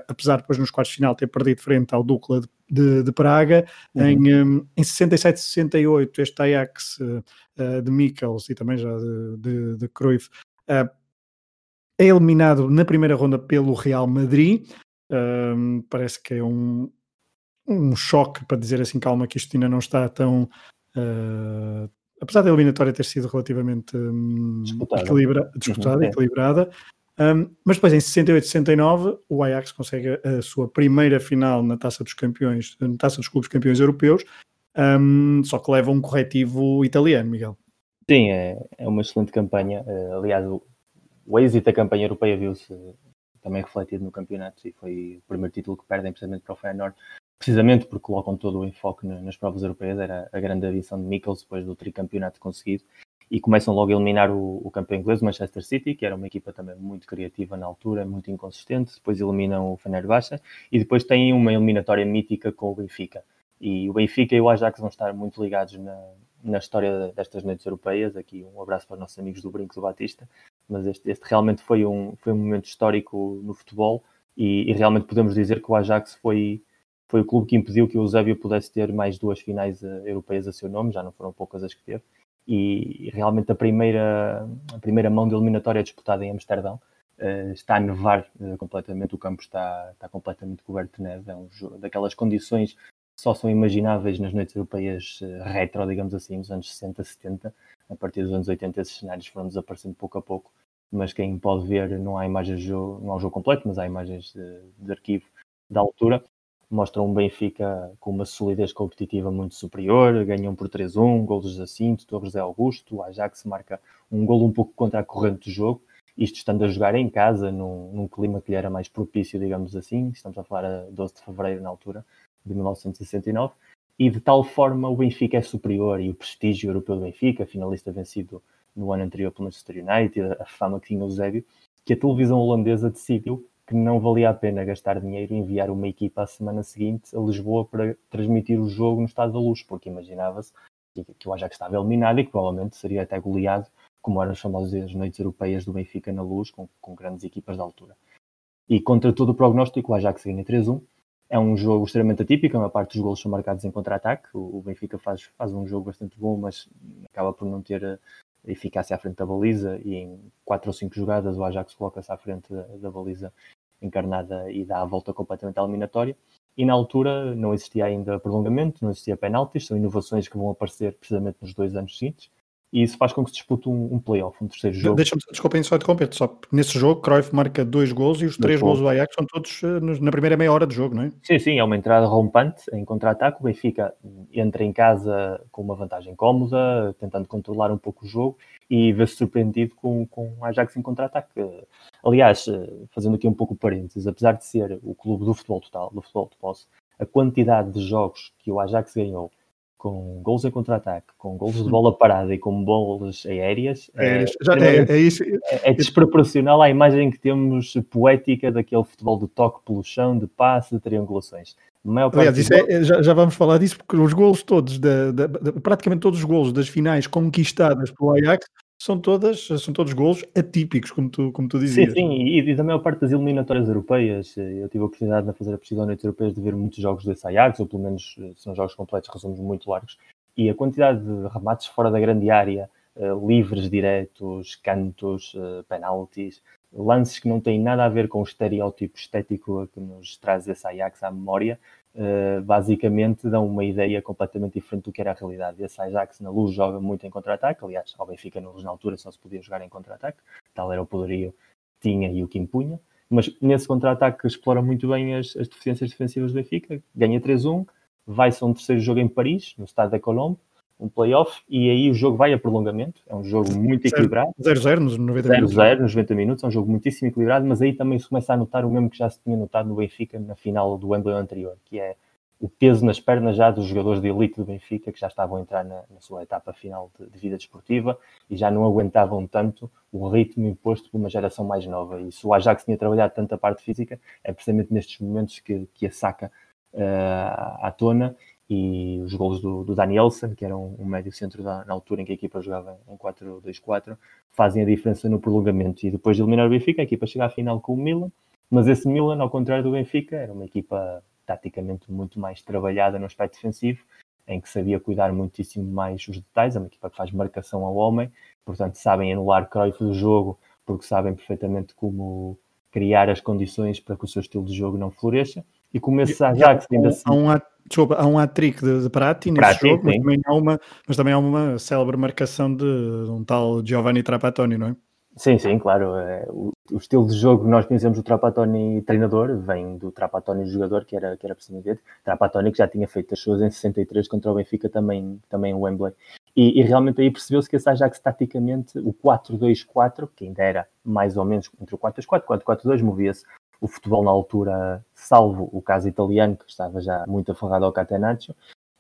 apesar de depois nos quartos de final ter perdido frente ao Dukla de, de, de Praga. Uhum. Em, em 67-68, este Ajax de Mikkels e também já de, de, de Cruyff é eliminado na primeira ronda pelo Real Madrid. Parece que é um, um choque para dizer assim, calma, que isto ainda não está tão. Uh, apesar da eliminatória ter sido relativamente um, disputada, equilibra, disputada uhum, equilibrada. Um, mas depois, em 68 e 69, o Ajax consegue a sua primeira final na Taça dos Campeões, na Taça dos Clubes Campeões Europeus, um, só que leva um corretivo italiano, Miguel. Sim, é, é uma excelente campanha. Uh, aliás, o, o êxito da campanha europeia viu-se também refletido no campeonato e foi o primeiro título que perdem precisamente para o Feyenoord precisamente porque colocam todo o enfoque nas provas europeias, era a grande adição de Mikkels depois do tricampeonato conseguido, e começam logo a eliminar o, o campeão inglês, o Manchester City, que era uma equipa também muito criativa na altura, muito inconsistente, depois eliminam o Fenerbahçe, e depois têm uma eliminatória mítica com o Benfica. E o Benfica e o Ajax vão estar muito ligados na, na história destas noites europeias. Aqui um abraço para os nossos amigos do Brinco do Batista, mas este, este realmente foi um, foi um momento histórico no futebol e, e realmente podemos dizer que o Ajax foi foi o clube que impediu que o Eusébio pudesse ter mais duas finais uh, europeias a seu nome, já não foram poucas as que teve. E, realmente a primeira, a primeira mão de eliminatória disputada em Amsterdão uh, está a nevar uh, completamente, o campo está, está completamente coberto de neve. É um jogo, daquelas condições que só são imagináveis nas noites europeias retro, digamos assim, nos anos 60, 70. A partir dos anos 80 esses cenários foram desaparecendo pouco a pouco, mas quem pode ver, não há imagens de jogo, não há o jogo completo, mas há imagens de, de arquivo da altura mostram um Benfica com uma solidez competitiva muito superior, ganham por 3-1, golos de Jacinto, Torres de Augusto, o Ajax marca um golo um pouco contra a corrente do jogo, isto estando a jogar em casa, num, num, clima que lhe era mais propício, digamos assim, estamos a falar a 12 de Fevereiro na altura, de 1969, e de tal forma o Benfica é superior e o prestígio europeu do Benfica, finalista vencido no ano anterior pelo Manchester United, a fama que tinha o Zébio, que a televisão holandesa decidiu que não valia a pena gastar dinheiro e enviar uma equipa a semana seguinte a Lisboa para transmitir o jogo no Estado da Luz, porque imaginava-se que o Ajax estava eliminado e que provavelmente seria até goleado, como eram as famosas noites europeias do Benfica na Luz, com, com grandes equipas da altura. E contra todo o prognóstico, o Ajax ganha 3-1. É um jogo extremamente atípico, a maior parte dos golos são marcados em contra-ataque. O, Benfica faz, faz um jogo bastante bom, mas acaba por não ter eficácia à frente da baliza e em quatro ou cinco jogadas o Ajax coloca-se à frente da, da, baliza encarnada e dá a volta completamente à eliminatória. E na altura não existia ainda prolongamento, não existia penaltis, são inovações que vão aparecer precisamente nos dois anos seguintes. E isso faz com que se dispute um, um playoff, um terceiro jogo. Deixa-me, desculpem só interromper, só nesse jogo Cruyff marca dois gols e os três gols do Ajax são todos uh, na primeira meia hora do jogo, não é? Sim, sim, é uma entrada rompante em contra-ataque. O Benfica entra em casa com uma vantagem cómoda, tentando controlar um pouco o jogo e vê-se surpreendido com, com o Ajax em contra-ataque. Aliás, eh, fazendo aqui um pouco o parênteses, apesar de ser o clube do futebol total, do futebol de posse, a quantidade de jogos que o Ajax ganhou com gols em contra-ataque, com gols de bola parada e com bolas aéreas, é, é, é, é, desproporcional à imagem que temos poética daquele futebol de toque pelo chão, de passe, de triangulações. Aliás, é, já, já, vamos falar disso porque os gols todos, da, da, praticamente todos os gols das finais conquistadas pelo Ajax são todas são todos gols atípicos, como tu, como tu dizias. Sim, sim, e, e da maior parte das eliminatórias europeias, eh, eu tive a oportunidade de fazer a pesquisa noites europeias de ver muitos jogos desse Ajax, ou pelo menos eh, são jogos completos, resumos muito largos, e a quantidade de remates fora da grande área, uh, livres diretos, cantos, uh, penaltis, lances que não têm nada a ver com o estereótipo estético que nos traz esse Ajax à memória, uh, basicamente dão uma ideia completamente diferente do que era a realidade. Esse Ajax na luz joga muito em contra-ataque, aliás, ao Benfica na luz na altura só se podia jogar em contra-ataque, tal era o poderio que tinha e o que impunha, mas nesse contra-ataque explora muito bem as, as deficiências defensivas do Benfica, ganha 3-1, vai-se a um terceiro jogo em Paris, no Stade da Colombe, um playoff e aí o jogo vai a prolongamento. É um jogo muito equilibrado. 0-0 nos 90 minutos. 0-0 nos 90 minutos, é um jogo muitíssimo equilibrado, mas aí também se começa a notar o mesmo que já se tinha notado no Benfica na final do Wembley anterior, que é o peso nas pernas já dos jogadores de elite do Benfica que já estavam a entrar na, na sua etapa final de, de, vida desportiva e já não aguentavam tanto o ritmo imposto por uma geração mais nova. E se o Ajax tinha trabalhado tanta parte física, é precisamente nestes momentos que, que a saca uh, à tona e os gols do, do Danielson, que era um, um médio centro da, na altura em que a equipa jogava em 4-2-4, fazem a diferença no prolongamento. E depois de eliminar o Benfica, a equipa chega à final com o Milan, mas esse Milan, ao contrário do Benfica, era uma equipa taticamente muito mais trabalhada no aspecto defensivo, em que sabia cuidar muitíssimo mais os detalhes, é uma equipa que faz marcação ao homem, portanto sabem anular Cruyff do jogo, porque sabem perfeitamente como criar as condições para que o seu estilo de jogo não floresça. E como esse Ajax ainda assim... Há um, desculpa, há um hat-trick de, de Prati nesse Prati, jogo, mas também, há uma, mas também há uma célebre marcação de, de um tal Giovanni Trapattoni, não é? Sim, sim, claro. É, o, o, estilo de jogo que nós conhecemos do Trapattoni treinador vem do Trapattoni jogador, que era, que era precisamente Trapattoni, que já tinha feito as suas em 63 contra o Benfica, também, também o Wembley. E, e realmente aí percebeu-se que esse Ajax, taticamente, o 4-2-4, que ainda era mais ou menos entre o 4-2-4 e o 4-4-2, movia-se o futebol na altura, salvo o caso italiano, que estava já muito aferrado ao Catenaccio,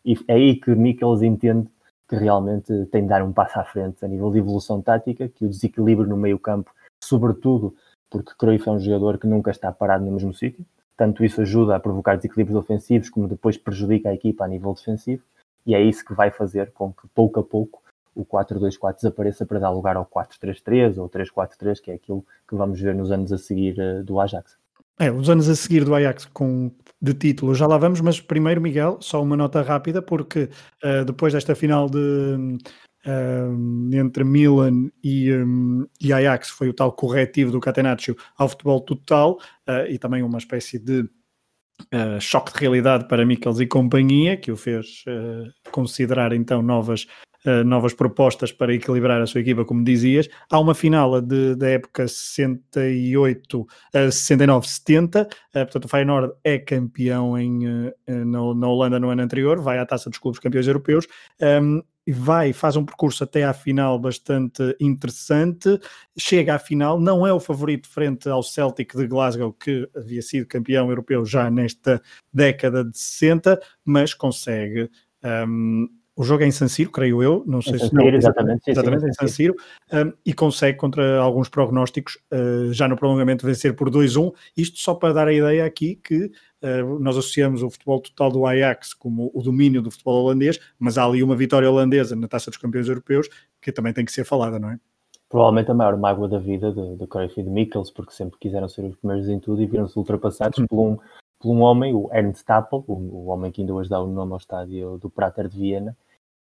e é aí que Michels entende que realmente tem de dar um passo à frente a nível de evolução tática, que o desequilíbrio no meio campo, sobretudo porque Cruyff é um jogador que nunca está parado no mesmo sítio, tanto isso ajuda a provocar desequilíbrios ofensivos, como depois prejudica a equipa a nível defensivo, e é isso que vai fazer com que pouco a pouco o 4-2-4 desapareça para dar lugar ao 4-3-3 ou 3-4-3, que é aquilo que vamos ver nos anos a seguir uh, do Ajax. É, os anos a seguir do Ajax com, de título já lá vamos, mas primeiro, Miguel, só uma nota rápida, porque uh, depois desta final de, uh, entre Milan e, um, e, Ajax foi o tal corretivo do Catenaccio ao futebol total uh, e também uma espécie de choque de realidade para Mikkels e companhia, que o fez considerar então novas uh, novas propostas para equilibrar a sua equipa, como dizias. Há uma final de, da época 68, uh, 69-70, uh, portanto o Feyenoord é campeão em, uh, na, na, Holanda no ano anterior, vai à Taça dos Clubes Campeões Europeus. Um, vai, faz um percurso até à final bastante interessante, chega à final, não é o favorito frente ao Celtic de Glasgow, que havia sido campeão europeu já nesta década de 60, mas consegue um, o jogo é em San Siro, creio eu, não sei se não, exatamente, sim, exatamente sim, em San Siro, um, e consegue contra alguns prognósticos uh, já no prolongamento vencer por 2-1, isto só para dar a ideia aqui que uh, nós associamos o futebol total do Ajax como o domínio do futebol holandês, mas há ali uma vitória holandesa na Taça dos Campeões Europeus que também tem que ser falada, não é? Provavelmente a maior mágoa da vida de, de Cruyff e de Mikkels, porque sempre quiseram ser os primeiros em tudo e viram-se ultrapassados por um, por um homem, o Ernst Tappel, o, o homem que ainda hoje dá o nome ao estádio do Prater de Viena,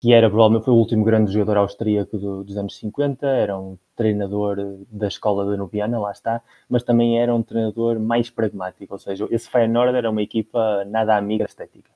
que era provavelmente foi o último grande jogador austríaco do, dos anos 50, era um treinador da escola danubiana, lá está, mas também era um treinador mais pragmático, ou seja, esse Feyenoord era uma equipa nada amiga estética,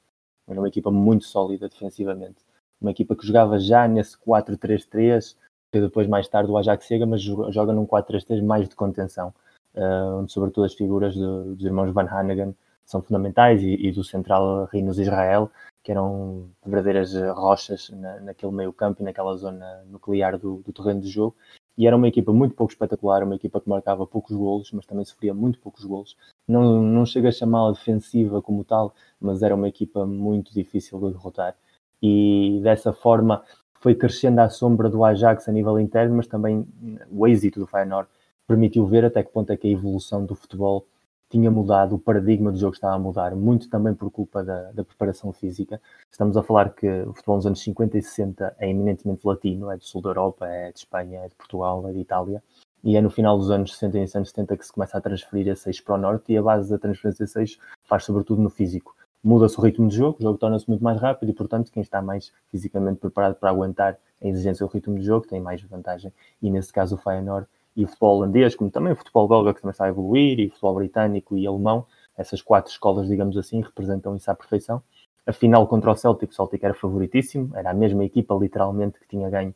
era uma equipa muito sólida defensivamente, uma equipa que jogava já nesse 4-3-3, que depois mais tarde o Ajax chega, mas joga num 4-3-3 mais de contenção, uh, onde sobretudo as figuras do, dos irmãos Van Hanegem são fundamentais e, e do central Rinos Israel, que eram verdadeiras rochas na, naquele meio campo e naquela zona nuclear do, do, terreno de jogo. E era uma equipa muito pouco espetacular, uma equipa que marcava poucos golos, mas também sofria muito poucos golos. Não, não chega a chamá-la defensiva como tal, mas era uma equipa muito difícil de derrotar. E dessa forma foi crescendo à sombra do Ajax a nível interno, mas também o êxito do Feyenoord permitiu ver até que ponto é que a evolução do futebol tinha mudado, o paradigma do jogo estava a mudar, muito também por culpa da, da, preparação física. Estamos a falar que o futebol nos anos 50 e 60 é eminentemente latino, é do sul da Europa, é de Espanha, é de Portugal, é de Itália, e é no final dos anos 60 e anos 70 que se começa a transferir esse eixo para o norte, e a base da transferência desse eixo faz sobretudo no físico. Muda-se o ritmo de jogo, o jogo torna-se muito mais rápido e, portanto, quem está mais fisicamente preparado para aguentar a exigência do ritmo de jogo tem mais vantagem, e nesse caso o Feyenoord e o futebol holandês, como também o futebol belga que também está a evoluir, e o futebol britânico e alemão, essas quatro escolas, digamos assim, representam isso à perfeição. A final contra o Celtic, o Celtic era favoritíssimo, era a mesma equipa literalmente que tinha ganho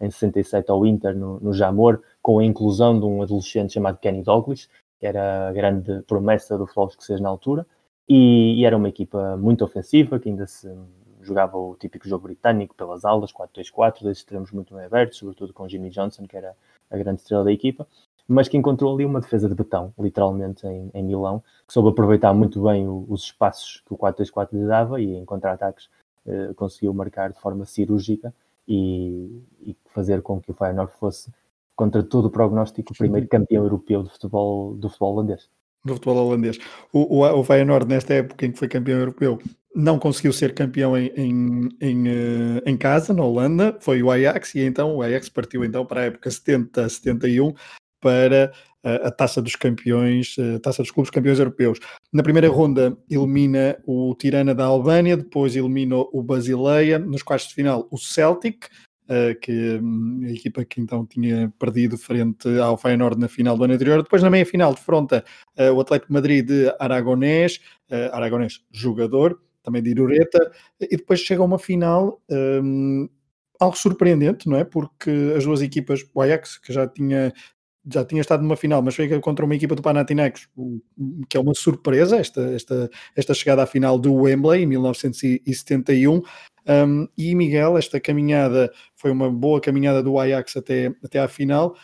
em 67 ao Inter no, no Jamor, com a inclusão de um adolescente chamado Kenny Douglas, que era a grande promessa do futebol escocês na altura, e, e, era uma equipa muito ofensiva, que ainda se jogava o típico jogo britânico pelas aulas, 4-2-4, dois extremos muito bem abertos, sobretudo com Jimmy Johnson, que era a grande estrela da equipa, mas que encontrou ali uma defesa de betão, literalmente, em, em Milão, que soube aproveitar muito bem o, os espaços que o 4-2-4 lhe dava e em contra-ataques eh, conseguiu marcar de forma cirúrgica e, e, fazer com que o Feyenoord fosse, contra todo o prognóstico, o primeiro campeão europeu de futebol, do futebol holandês. Do futebol holandês. O, o, o Feyenoord, nesta época em que foi campeão europeu, não conseguiu ser campeão em, em, em, eh, em, casa, na Holanda, foi o Ajax, e então o Ajax partiu então para a época 70-71 para a, a, taça dos campeões, a taça dos clubes campeões europeus. Na primeira ronda elimina o Tirana da Albânia, depois elimina o Basileia, nos quartos de final o Celtic, que um, a equipa que então tinha perdido frente ao Feyenoord na final do ano anterior. Depois na meia-final defronta o Atlético Madrid de Aragonés, Aragonés jogador, também de Irureta, e depois chega a uma final um, algo surpreendente, não é? Porque as duas equipas, o Ajax, que já tinha já tinha estado numa final, mas foi contra uma equipa do Panathinaikos, que é uma surpresa, esta, esta, esta chegada à final do Wembley em 1971. Um, e Miguel, esta caminhada foi uma boa caminhada do Ajax até, até à final.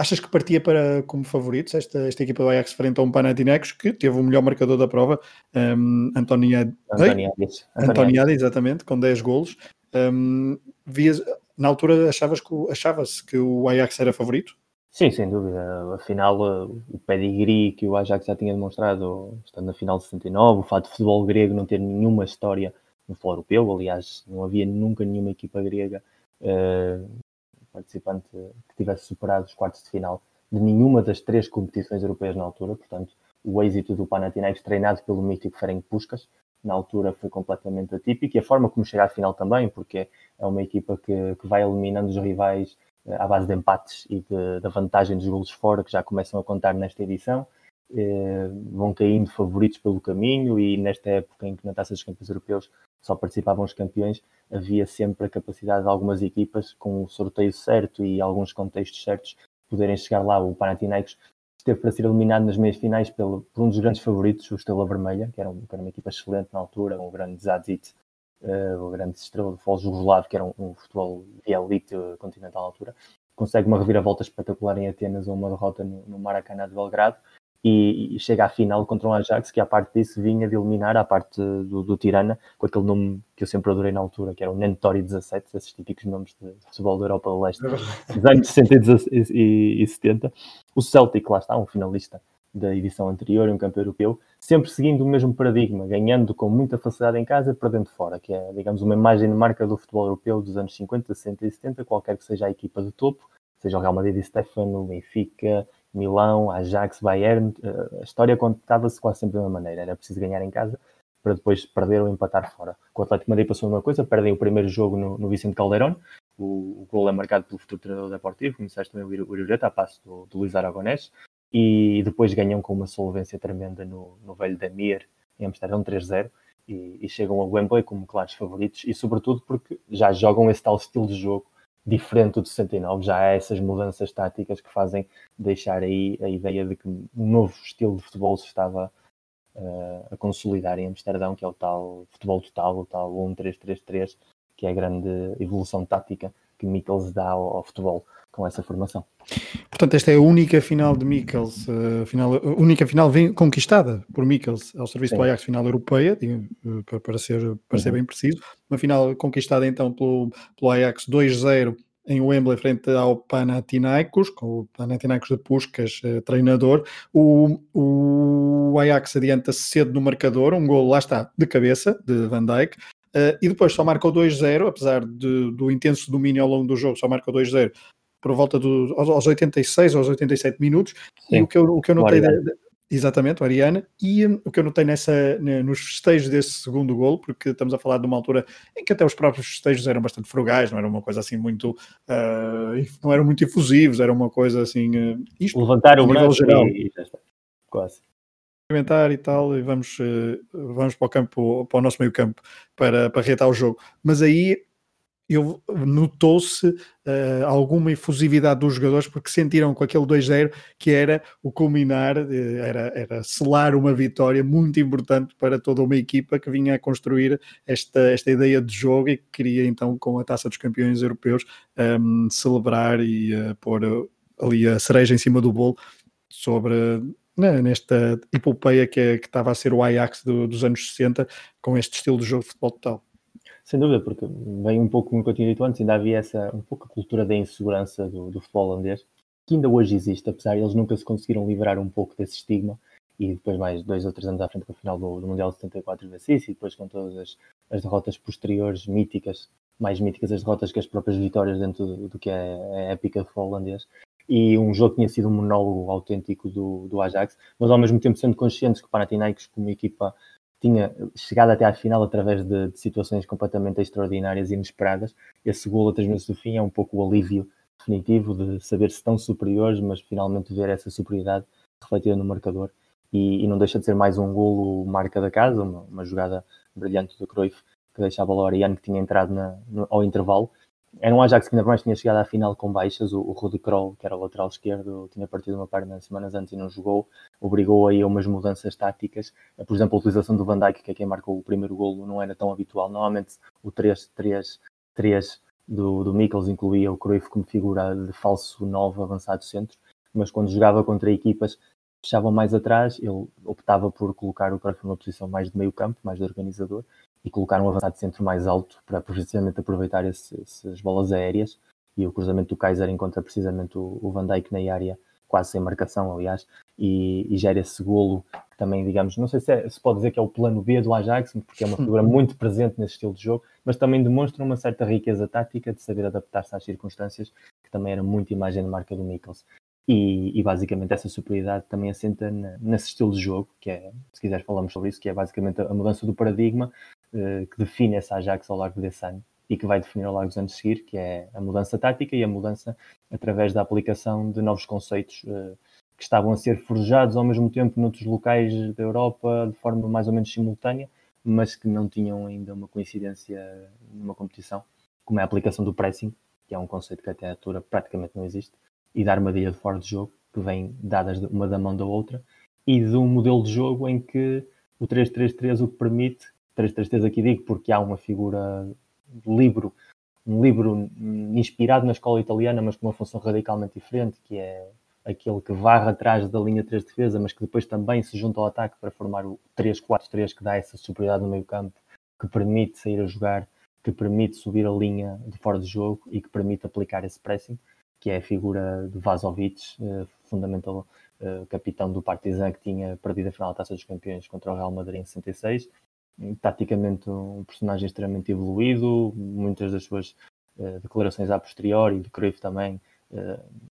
Achas que partia para como favoritos esta, esta equipa do Ajax frente a um Panathinaikos que teve o melhor marcador da prova, um, Antoniadi, Antoniadi, Antoniadi, exatamente, com 10 golos. Um, vias, na altura achavas que, achava-se que o Ajax era favorito? Sim, sem dúvida. Afinal, o pedigree que o Ajax já tinha demonstrado, estando na final de 69, o fato de futebol grego não ter nenhuma história no futebol europeu, aliás, não havia nunca nenhuma equipa grega uh, participante que tivesse superado os quartos de final de nenhuma das três competições europeias na altura, portanto, o êxito do Panathinaikos treinado pelo mítico Ferenc Puskas, na altura foi completamente atípico, e a forma como chega à final também, porque é uma equipa que, que vai eliminando os rivais à base de empates e da vantagem dos golos fora que já começam a contar nesta edição. Eh, vão caindo favoritos pelo caminho e nesta época em que na Taça dos Campeões Europeus só participavam os campeões, havia sempre a capacidade de algumas equipas, com o sorteio certo e alguns contextos certos, poderem chegar lá. O Panathinaikos esteve para ser eliminado nas meias finais pelo, por um dos grandes favoritos, o Estrela Vermelha, que era, um, que era uma equipa excelente na altura, um grande Zadzic, uh, o grande estrela do futebol jugoslavo, que era um, um futebol de elite continental à altura, consegue uma reviravolta espetacular em Atenas ou uma derrota no, no Maracanã de Belgrado e, e, chega à final contra um Ajax que a parte disso vinha de eliminar a parte do, do, Tirana com aquele nome que eu sempre adorei na altura que era o Nentori 17 esses típicos nomes de futebol da Europa do Leste dos anos 60 e, e 70 o Celtic lá está, um finalista da edição anterior, um campeão europeu, sempre seguindo o mesmo paradigma, ganhando com muita facilidade em casa, perdendo fora, que é, digamos, uma imagem de marca do futebol europeu dos anos 50, 60 e 70, qualquer que seja a equipa de topo, seja o Real Madrid e Stefano, Benfica, Milão, Ajax, Bayern, eh, a história contava-se quase sempre da mesma maneira, era preciso ganhar em casa para depois perder ou empatar fora. Com o Atlético Madrid passou a mesma coisa, perdem o primeiro jogo no, no Vicente Calderón, o, o gol é marcado pelo futuro treinador deportivo, como disseste também o Urureta, a passo do, do Luís Aragonés, e depois ganham com uma solvência tremenda no, no velho Damir, em Amsterdão 3-0, e, e, chegam a Wembley como claros favoritos, e sobretudo porque já jogam esse tal estilo de jogo diferente do 69, já há essas mudanças táticas que fazem deixar aí a ideia de que um novo estilo de futebol se estava uh, a consolidar em Amsterdão, que é o tal futebol total, o tal 1-3-3-3, que é a grande evolução tática que Mikkels dá ao, ao futebol com essa formação. Portanto, esta é a única final de Mikkels, a, final, a única final vem, conquistada por Mikkels ao serviço Sim. do Ajax, final europeia, para, ser, para uhum. ser bem preciso. Uma final conquistada então pelo, pelo Ajax 2-0 em Wembley frente ao Panathinaikos, com o Panathinaikos de Puskas, eh, treinador. O, o Ajax adianta-se cedo no marcador, um gol, lá está, de cabeça, de Van Dijk, uh, e depois só marcou 2-0, apesar de, do intenso domínio ao longo do jogo, só marcou 2-0 por volta dos aos 86 aos 87 minutos. Sim. E o que eu, o que eu notei. Exatamente, o Ariana. E um, o que eu notei nessa, nos festejos desse segundo gol, porque estamos a falar de uma altura em que até os próprios festejos eram bastante frugais, não era uma coisa assim muito. Uh, não eram muito efusivos, era uma coisa assim. Uh, isto, Levantar o braço geral. e. Quase e tal, e vamos, vamos para o campo, para o nosso meio campo para, para reatar o jogo. Mas aí eu notou-se uh, alguma efusividade dos jogadores porque sentiram com aquele 2-0 que era o culminar, uh, era, era selar uma vitória muito importante para toda uma equipa que vinha a construir esta, esta ideia de jogo e que queria então com a Taça dos Campeões Europeus um, ehm, celebrar e uh, pôr ali a cereja em cima do bolo sobre né, nesta epopeia que, é, que estava a ser o Ajax do, dos anos 60 com este estilo de jogo de futebol total. Sem dúvida, porque vem um pouco, como eu tinha dito antes, ainda havia essa, um pouco a cultura da insegurança do, do futebol holandês, que ainda hoje existe, apesar de eles nunca se conseguiram livrar um pouco desse estigma, e depois mais dois ou três anos à frente com a final do, do Mundial de 74 vence isso, e depois com todas as, as, derrotas posteriores míticas, mais míticas as derrotas que as próprias vitórias dentro do, do que é a épica de holandês. E um jogo que tinha sido um monólogo autêntico do, do Ajax, mas ao mesmo tempo sendo conscientes que o Panathinaikos, como equipa, tinha chegado até à final através de, de situações completamente extraordinárias e inesperadas. Esse gol a três minutos do fim é um pouco o alívio definitivo de saber se estão superiores, mas finalmente ver essa superioridade refletida no marcador. E, e não deixa de ser mais um golo marca da casa, uma, uma jogada brilhante do Cruyff que deixava o Ariane que tinha entrado na, no, ao intervalo. Era um Ajax que ainda mais tinha chegado à final com baixas. O, o Rudi Kroll, que era o lateral esquerdo, tinha partido uma perna semanas antes e não jogou. Obrigou aí a umas mudanças táticas. Por exemplo, a utilização do Van Dijk, que é quem marcou o primeiro golo, não era tão habitual. Normalmente o 3-3 do, do Mikkels incluía o Cruyff como figura de falso 9 avançado centro, mas quando jogava contra equipas fechavam mais atrás, ele optava por colocar o Cruyff numa posição mais de meio campo, mais de organizador, e colocar um avançado de centro mais alto para precisamente aproveitar esse, essas bolas aéreas, e o cruzamento do Kaiser encontra precisamente o, o Van Dijk na área, quase sem marcação, aliás, e, e gera esse golo que também, digamos, não sei se, é, se pode dizer que é o plano B do Ajax, porque é uma figura muito presente nesse estilo de jogo, mas também demonstra uma certa riqueza tática de saber adaptar-se às circunstâncias, que também era muito imagem de marca do Mikkels. E, e, basicamente essa superioridade também assenta na, nesse estilo de jogo, que é, se quiseres falamos sobre isso, que é basicamente a, mudança do paradigma que define essa Ajax ao largo desse ano e que vai definir ao largo dos anos a seguir, que é a mudança tática e a mudança através da aplicação de novos conceitos uh, que estavam a ser forjados ao mesmo tempo noutros locais da Europa de forma mais ou menos simultânea, mas que não tinham ainda uma coincidência numa competição, como é a aplicação do pressing, que é um conceito que até a altura praticamente não existe, e da armadilha de fora de jogo, que vem dadas uma da mão da outra, e de um modelo de jogo em que o 3-3-3 o que permite, 3-3-3 aqui digo porque há uma figura de livro, um livro inspirado na escola italiana, mas com uma função radicalmente diferente, que é aquele que varre atrás da linha 3 de defesa, mas que depois também se junta ao ataque para formar o 3-4-3 que dá essa superioridade no meio campo, que permite sair a jogar, que permite subir a linha de fora de jogo e que permite aplicar esse pressing que é a figura de Vazovic, eh, fundamental eh, capitão do Partizan, que tinha perdido a final da Taça dos Campeões contra o Real Madrid em 66. Taticamente, um personagem extremamente evoluído, muitas das suas eh, declarações a posteriori, de Cruyff também,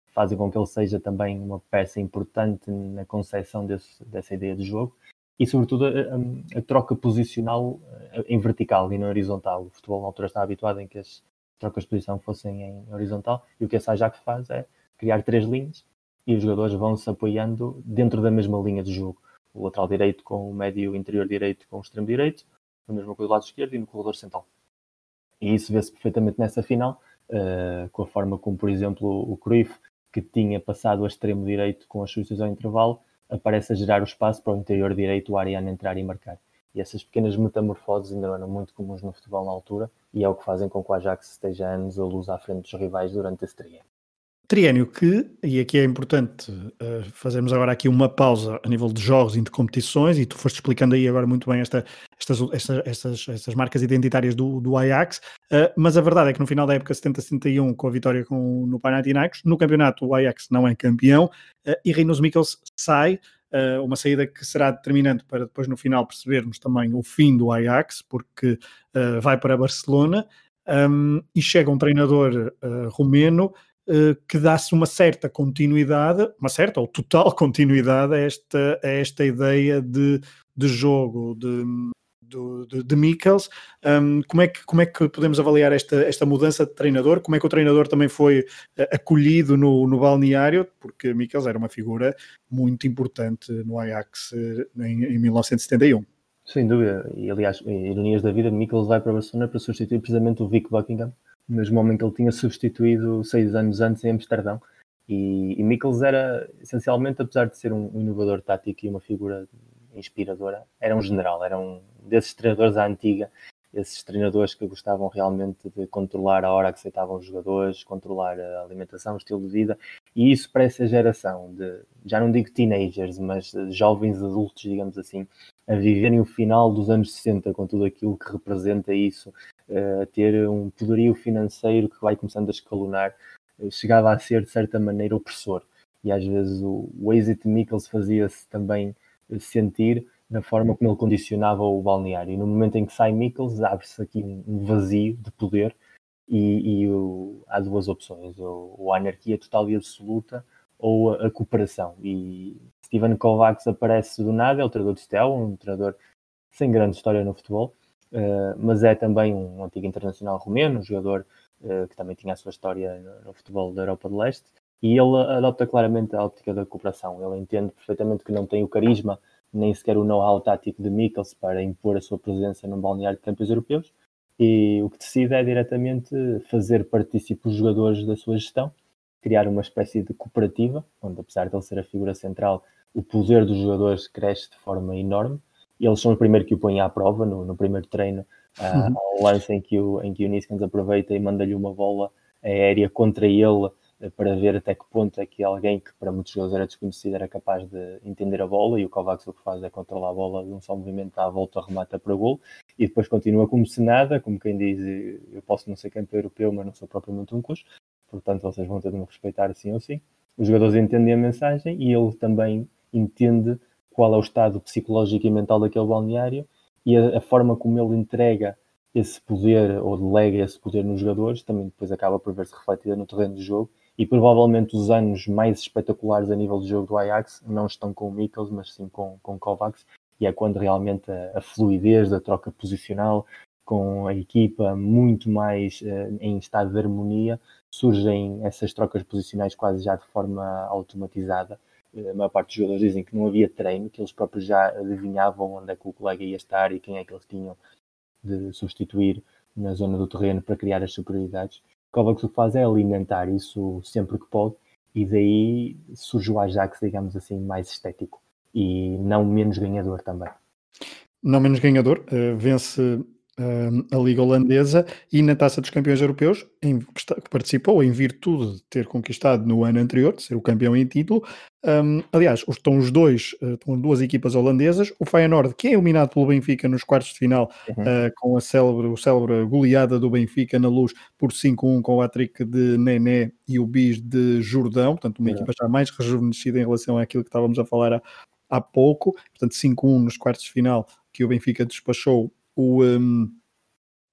fazem com que ele seja também uma peça importante na concepção desse, dessa ideia de jogo e, sobretudo, a, a, troca posicional em vertical e não horizontal. O futebol na altura está habituado em que as, trocas de posição fossem em horizontal. E o que a Sajac faz é criar três linhas e os jogadores vão se apoiando dentro da mesma linha de jogo. O lateral direito com o médio interior direito com o extremo direito, a mesma coisa do lado esquerdo e no corredor central. E isso vê-se perfeitamente nessa final, uh, com a forma como, por exemplo, o Cruyff, que tinha passado a extremo direito com as substituições ao intervalo, aparece a gerar o espaço para o interior direito, o Ariane entrar e marcar. E essas pequenas metamorfoses ainda eram muito comuns no futebol na altura e é o que fazem com que o Ajax esteja anos a luz à frente dos rivais durante esse triênio. Triênio que, e aqui é importante uh, fazermos agora aqui uma pausa a nível de jogos e de competições, e tu foste explicando aí agora muito bem esta, estas, estas, estas, estas marcas identitárias do, do Ajax, uh, mas a verdade é que no final da época 70-71, com a vitória com, no Panathinaikos, no campeonato o Ajax não é campeão, uh, e Rinos Mikkels sai, uma saída que será determinante para depois no final percebermos também o fim do Ajax, porque vai para Barcelona um, e chega um treinador romeno que dá-se uma certa continuidade, uma certa ou total continuidade a esta, a esta ideia de, de jogo, de, de, de Mikkels. Um, como, é que, como é que podemos avaliar esta, esta mudança de treinador? Como é que o treinador também foi uh, acolhido no, no balneário? Porque Mikkels era uma figura muito importante no Ajax uh, em, em 1971. Sem dúvida, e aliás, ironias da vida, Mikkels vai para Barcelona para substituir precisamente o Vic Buckingham, o mesmo homem que ele tinha substituído seis anos antes em Amsterdão. E, e Mikkels era, essencialmente, apesar de ser um inovador tático e uma figura inspiradora, era um general, era um desses treinadores à antiga, esses treinadores que gostavam realmente de controlar a hora que aceitavam os jogadores, controlar a alimentação, o estilo de vida, e isso para essa geração de, já não digo teenagers, mas jovens adultos, digamos assim, a viverem o final dos anos 60 com tudo aquilo que representa isso, eh, a ter um poderio financeiro que vai começando a escalonar, eh, chegava a ser de certa maneira opressor. E às vezes o, o exit Mikkels fazia-se também sentir na forma como ele condicionava o balneário. E no momento em que sai Mikkels, abre-se aqui um vazio de poder e, e o, há duas opções, ou, ou, a anarquia total e absoluta ou a, a cooperação. E Steven Kovacs aparece do nada, é o treinador de Stella, um treinador sem grande história no futebol, uh, mas é também um antigo internacional romeno, um jogador uh, que também tinha a sua história no, no, futebol da Europa de Leste, e ele adopta claramente a óptica da cooperação. Ele entende perfeitamente que não tem o carisma, nem sequer o know-how tático de Mikkels para impor a sua presença num balneário de campeões europeus, e o que decide é diretamente fazer partícipe os jogadores da sua gestão, criar uma espécie de cooperativa, onde apesar de ele ser a figura central, o poder dos jogadores cresce de forma enorme. Eles são os primeiros que o põem à prova no, no primeiro treino, uh, ao lance em que o, em que o Niskans aproveita e manda-lhe uma bola aérea contra ele para ver até que ponto é que alguém que para muitos jogadores era desconhecido era capaz de entender a bola e o Kovacs o que faz é controlar a bola de um só movimento à volta, remata para gol e depois continua como se nada, como quem diz eu posso não ser campeão europeu mas não sou propriamente um custo, portanto vocês vão ter de me respeitar assim ou assim. Os jogadores entendem a mensagem e ele também entende qual é o estado psicológico e mental daquele balneário e a, a forma como ele entrega esse poder ou delega esse poder nos jogadores também depois acaba por ver-se refletida no terreno de jogo e provavelmente os anos mais espetaculares a nível de jogo do Ajax não estão com o Mikkels, mas sim com, com Kovacs, e é quando realmente a, a fluidez da troca posicional, com a equipa muito mais uh, em estado de harmonia, surgem essas trocas posicionais quase já de forma automatizada. A maior parte dos jogadores dizem que não havia treino, que eles próprios já adivinhavam onde é que o colega ia estar e quem é que eles tinham de substituir na zona do terreno para criar as superioridades. O que faz é alimentar isso sempre que pode e daí surge o Ajax, digamos assim, mais estético e não menos ganhador também. Não menos ganhador, uh, vence a Liga Holandesa e na Taça dos Campeões Europeus, em, que participou em virtude de ter conquistado no ano anterior, de ser o campeão em título. Um, aliás, estão os dois, uh, estão duas equipas holandesas. O Feyenoord, que é eliminado pelo Benfica nos quartos de final, uhum. uh, com a célebre, o célebre goleada do Benfica na luz por 5-1 com o hat-trick de Nené e o bis de Jordão. Portanto, uma uhum. equipa já mais rejuvenescida em relação àquilo que estávamos a falar há, há pouco. Portanto, 5-1 nos quartos de final que o Benfica despachou o, um,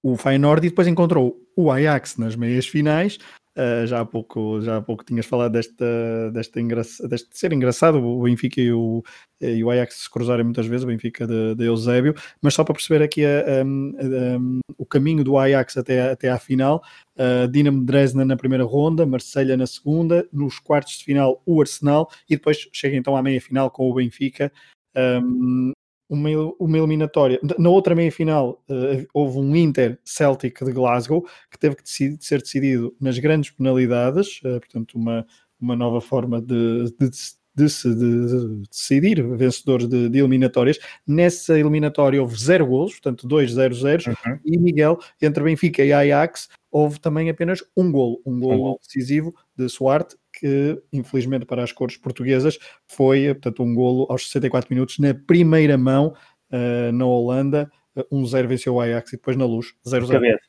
o Feyenoord e depois encontrou o Ajax nas meias finais. Uh, já, há pouco, já há pouco tinhas falado desta, desta deste ser engraçado, o Benfica e o, e o Ajax se cruzarem muitas vezes, o Benfica de, de Eusébio, mas só para perceber aqui a, a, a, o caminho do Ajax até, até à final, uh, Dinamo Dresden na primeira ronda, Marselha na segunda, nos quartos de final o Arsenal e depois chega então à meia final com o Benfica. Um, uma, uma eliminatória. Na outra meia-final uh, houve um Inter Celtic de Glasgow que teve que decidir, ser decidido nas grandes penalidades, uh, portanto, uma, uma nova forma de, de, de, de decidir vencedores de, eliminatórias. Nessa eliminatória houve zero golos, portanto, 2-0-0, uhum. e Miguel, entre Benfica e Ajax, houve também apenas um golo, um golo decisivo de Suarte, que infelizmente para as cores portuguesas foi portanto, um golo aos 64 minutos na primeira mão uh, na Holanda, uh, 1-0 venceu o Ajax e depois na luz 0-0. De cabeça.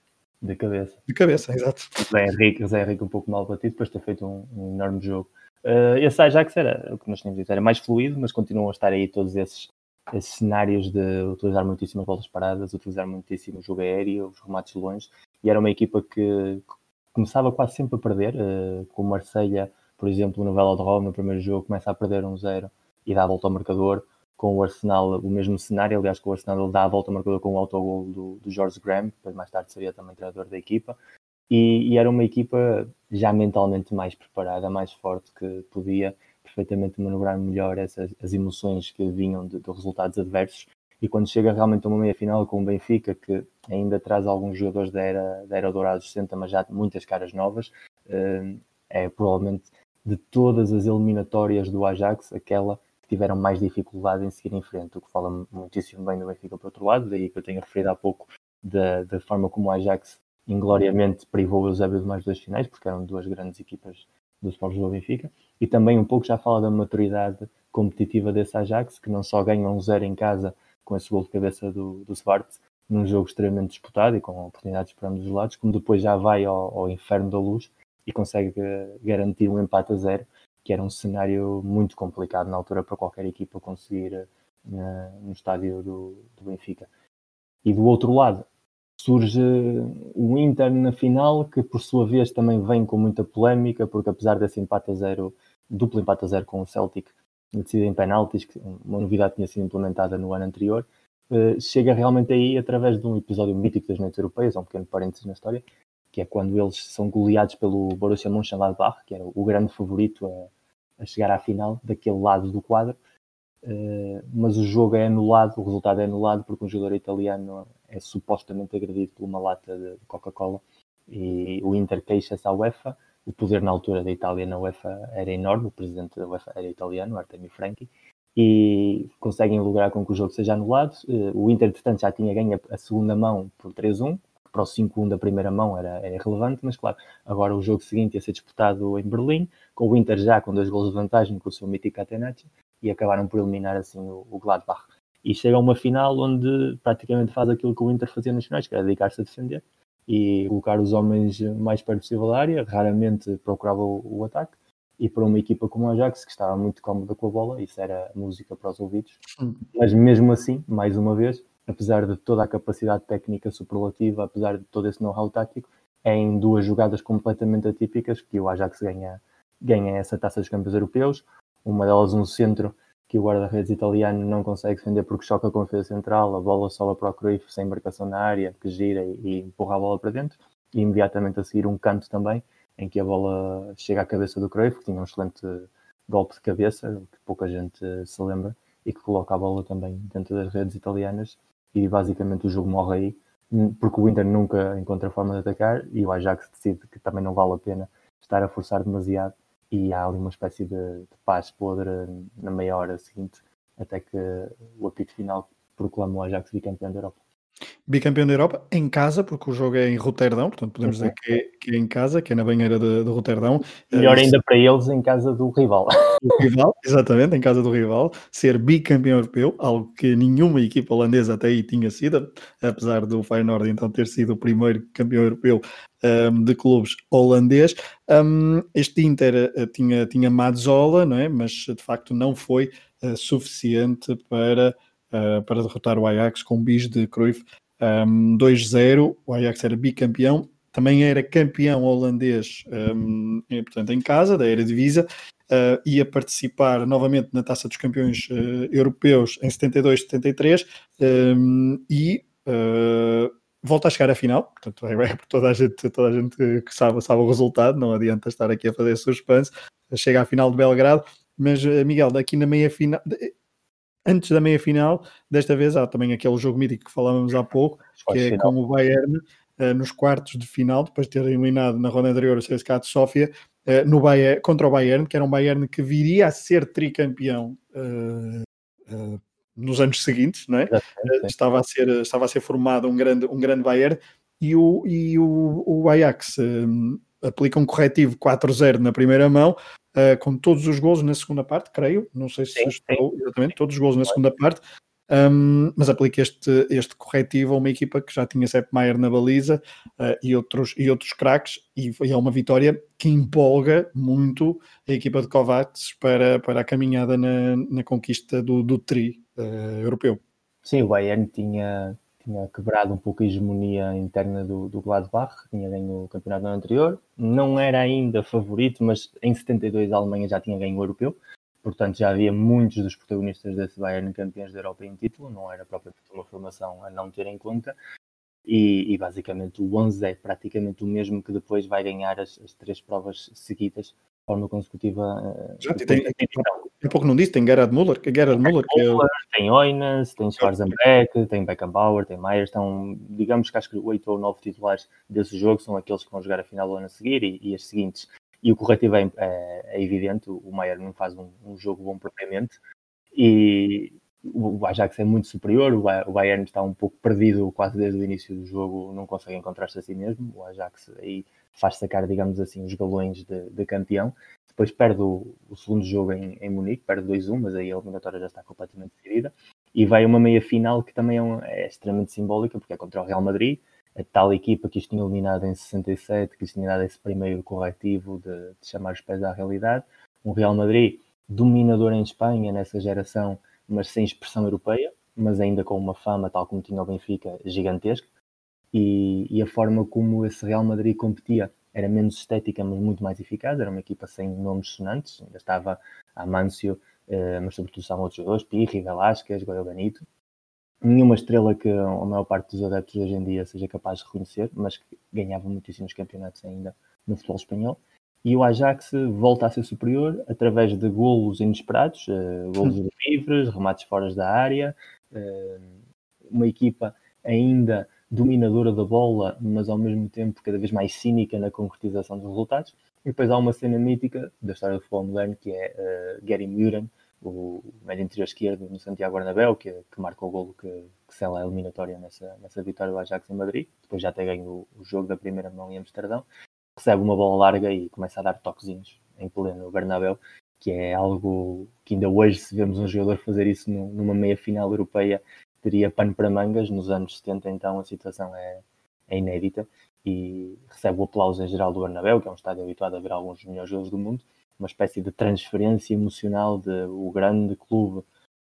De cabeça. De cabeça, exato. Zé Henrique, Zé Henrique um pouco mal batido, depois de ter feito um, um enorme jogo. Uh, esse Ajax era o que nós tínhamos dito, era mais fluido, mas continuam a estar aí todos esses, esses cenários de utilizar muitíssimas bolas paradas, utilizar muitíssimo o jogo aéreo, os remates longe, e era uma equipa que, que começava quase sempre a perder, uh, com o Marselha por exemplo, no Velodrome, no primeiro jogo, começa a perder um zero e dá a volta ao marcador. Com o Arsenal, o mesmo cenário, aliás, com o Arsenal ele dá a volta ao marcador com o autogol do, do George Graham, depois mais tarde seria também treinador da equipa. E, e, era uma equipa já mentalmente mais preparada, mais forte, que podia perfeitamente manobrar melhor essas as emoções que vinham de, de resultados adversos. E quando chega realmente a uma meia-final com o Benfica, que ainda traz alguns jogadores da era, da era Dourados 60, mas já muitas caras novas, eh, é provavelmente de todas as eliminatórias do Ajax, aquela que tiveram mais dificuldade em seguir em frente, o que fala muitíssimo bem do Benfica por outro lado, daí que eu tenho referido há pouco da, da forma como o Ajax ingloriamente privou o Eusébio de mais duas finais, porque eram duas grandes equipas do Sport do Benfica, e também um pouco já fala da maturidade competitiva desse Ajax, que não só ganha um zero em casa com esse gol de cabeça do, do Svart, num jogo extremamente disputado e com oportunidades para ambos os lados, como depois já vai ao, ao inferno da luz e consegue garantir um empate a zero, que era um cenário muito complicado na altura para qualquer equipa conseguir no estádio do, do Benfica. E do outro lado, surge o Inter na final, que por sua vez também vem com muita polémica, porque apesar desse empate a zero, duplo empate a zero com o Celtic, decidida em penaltis, que uma novidade tinha sido implementada no ano anterior, uh, chega realmente aí através de um episódio mítico das noites europeias, um pequeno parênteses na história, que é quando eles são goleados pelo Borussia Mönchengladbach, que era o grande favorito a, a chegar à final, daquele lado do quadro, uh, mas o jogo é anulado, o resultado é anulado porque um jogador italiano é supostamente agredido por uma lata de Coca-Cola e o Inter queixa-se à UEFA. O poder na altura da Itália na UEFA era enorme, o presidente da UEFA era italiano, Artemio Franchi, e conseguem lograr com que o jogo seja anulado. Eh, o Inter, portanto, já tinha ganho a segunda mão por 3-1, para o 5-1 da primeira mão era, era irrelevante, mas claro, agora o jogo seguinte ia ser disputado em Berlim, com o Inter já com dois gols de vantagem com o seu mítico Catenacci, e acabaram por eliminar assim o, o Gladbach. E chega a uma final onde praticamente faz aquilo que o Inter fazia nos finais, que era dedicar-se a defender e colocar os homens mais perto possível da área, raramente procurava o, o, ataque, e para uma equipa como a Ajax, que estava muito cómoda com a bola, isso era música para os ouvidos, mas mesmo assim, mais uma vez, apesar de toda a capacidade técnica superlativa, apesar de todo esse know-how tático, é em duas jogadas completamente atípicas que o Ajax ganha, ganha essa taça dos campeões europeus, uma delas um centro que o guarda-redes italiano não consegue defender porque choca com a defesa central, a bola sola para o Cruyff sem marcação na área, que gira e empurra a bola para dentro, e imediatamente a seguir um canto também, em que a bola chega à cabeça do Cruyff, que tinha um excelente golpe de cabeça, que pouca gente se lembra, e que coloca a bola também dentro das redes italianas, e basicamente o jogo morre aí, porque o Inter nunca encontra forma de atacar, e o Ajax decide que também não vale a pena estar a forçar demasiado e há ali uma espécie de, de paz podre na meia hora seguinte, até que o apito final proclama o Ajax bicampeão da Europa. Bicampeão da Europa em casa, porque o jogo é em Roterdão, portanto podemos dizer que é, que é em casa, que é na banheira de, de Roterdão. Melhor uh, ainda para eles em casa do rival. Do rival, exatamente, em casa do rival, ser bicampeão europeu, algo que nenhuma equipa holandesa até aí tinha sido, apesar do Feyenoord então ter sido o primeiro campeão europeu um, de clubes holandês. Um, este Inter uh, tinha, tinha Mazzola, não é? mas de facto não foi uh, suficiente para uh, para derrotar o Ajax com bis de Cruyff um, 2-0. O Ajax era bicampeão, também era campeão holandês, um, portanto, em casa, da Eredivisie. Uh, ia participar novamente na Taça dos Campeões uh, Europeus em 72, 73 um, e uh, volta a chegar à final. Portanto, é, é toda a gente, toda a gente que sabe, sabe o resultado, não adianta estar aqui a fazer suspense. Chega à final de Belgrado, mas Miguel, daqui na meia final, antes da meia final, desta vez há também aquele jogo mítico que falávamos há pouco, que é com o Bayern nos quartos de final, depois de ter eliminado na ronda anterior o CSKA de Sofia, uh, no Bayern, contra o Bayern, que era um Bayern que viria a ser tricampeão uh, nos anos seguintes, não é? estava, a ser, estava a ser formado um grande, um grande Bayern e o, e o, o Ajax aplica um corretivo 4-0 na primeira mão, uh, com todos os gols na segunda parte, creio. Não sei se sim, estou sim. exatamente, todos os gols na segunda parte. Um, mas aplica este, este corretivo a uma equipa que já tinha Sepp Maier na baliza uh, e, outros, e outros craques, e, e é uma vitória que empolga muito a equipa de Kovacs para, para a caminhada na, na conquista do, do tri uh, europeu. Sim, o Bayern tinha, tinha quebrado um pouco a hegemonia interna do, do Gladbach, tinha ganho o campeonato no ano anterior, não era ainda favorito, mas em 72 a Alemanha já tinha ganho o europeu, portanto já havia muitos dos protagonistas desse Bayern campeões da Europa em título, não era propriamente uma formação a não ter em conta, e, e basicamente o 11 é praticamente o mesmo que depois vai ganhar as, as três provas seguidas forma consecutiva. Eh, Já tem, tem, um pouco não disse, tem Gerard Müller, que Gerard Müller, que é o... tem Oinas, tem Schwarzenbeck, tem Beckenbauer, tem Myers, estão, digamos que acho que oito ou nove titulares desse jogo são aqueles que vão jogar a final do ano a seguir e, e as seguintes. E o corretivo é, é, é evidente, o Maier não faz um, um, jogo bom propriamente e o Ajax é muito superior, o Bayern está um pouco perdido quase desde o início do jogo, não consegue encontrar-se a si mesmo, o Ajax aí faz sacar, digamos assim, os galões de, de campeão. Depois perde o, o segundo jogo em, em, Munique, perde 2-1, mas aí a eliminatória já está completamente decidida. E vai uma meia final que também é, um, é, extremamente simbólica, porque é contra o Real Madrid, a tal equipa que isto tinha eliminado em 67, que isto tinha dado esse primeiro corretivo de, de chamar os pés à realidade. Um Real Madrid dominador em Espanha nessa geração mas sem expressão europeia, mas ainda com uma fama, tal como tinha o Benfica, gigantesca. E, e a forma como esse Real Madrid competia era menos estética, mas muito mais eficaz. Era uma equipa sem nomes sonantes, ainda estava Amâncio, eh, mas sobretudo estavam outros jogadores, Pirri, Velasquez, Benito. Nenhuma estrela que a maior parte dos adeptos hoje em dia seja capaz de reconhecer, mas que ganhava muitíssimos campeonatos ainda no futebol espanhol. E o Ajax volta a ser superior através de golos inesperados, uh, golos livres, remates fora da área, uh, uma equipa ainda dominadora da bola, mas ao mesmo tempo cada vez mais cínica na concretização dos resultados. E depois há uma cena mítica da história do futebol moderno que é uh, Gary Muren, o médio interior esquerdo no Santiago Bernabéu, que, que marca o golo que, que sela a eliminatória nessa, nessa vitória do Ajax em Madrid, depois já ter ganho o, o jogo da primeira mão em Amsterdão, recebe uma bola larga e começa a dar toquezinhos em pleno Bernabéu, que é algo que ainda hoje, se vemos um jogador fazer isso numa meia final europeia, teria pano para mangas. Nos anos 70, então, a situação é, é inédita e recebe o aplauso em geral do Bernabéu, que é um estádio habituado a ver alguns dos melhores jogos do mundo, uma espécie de transferência emocional de o grande clube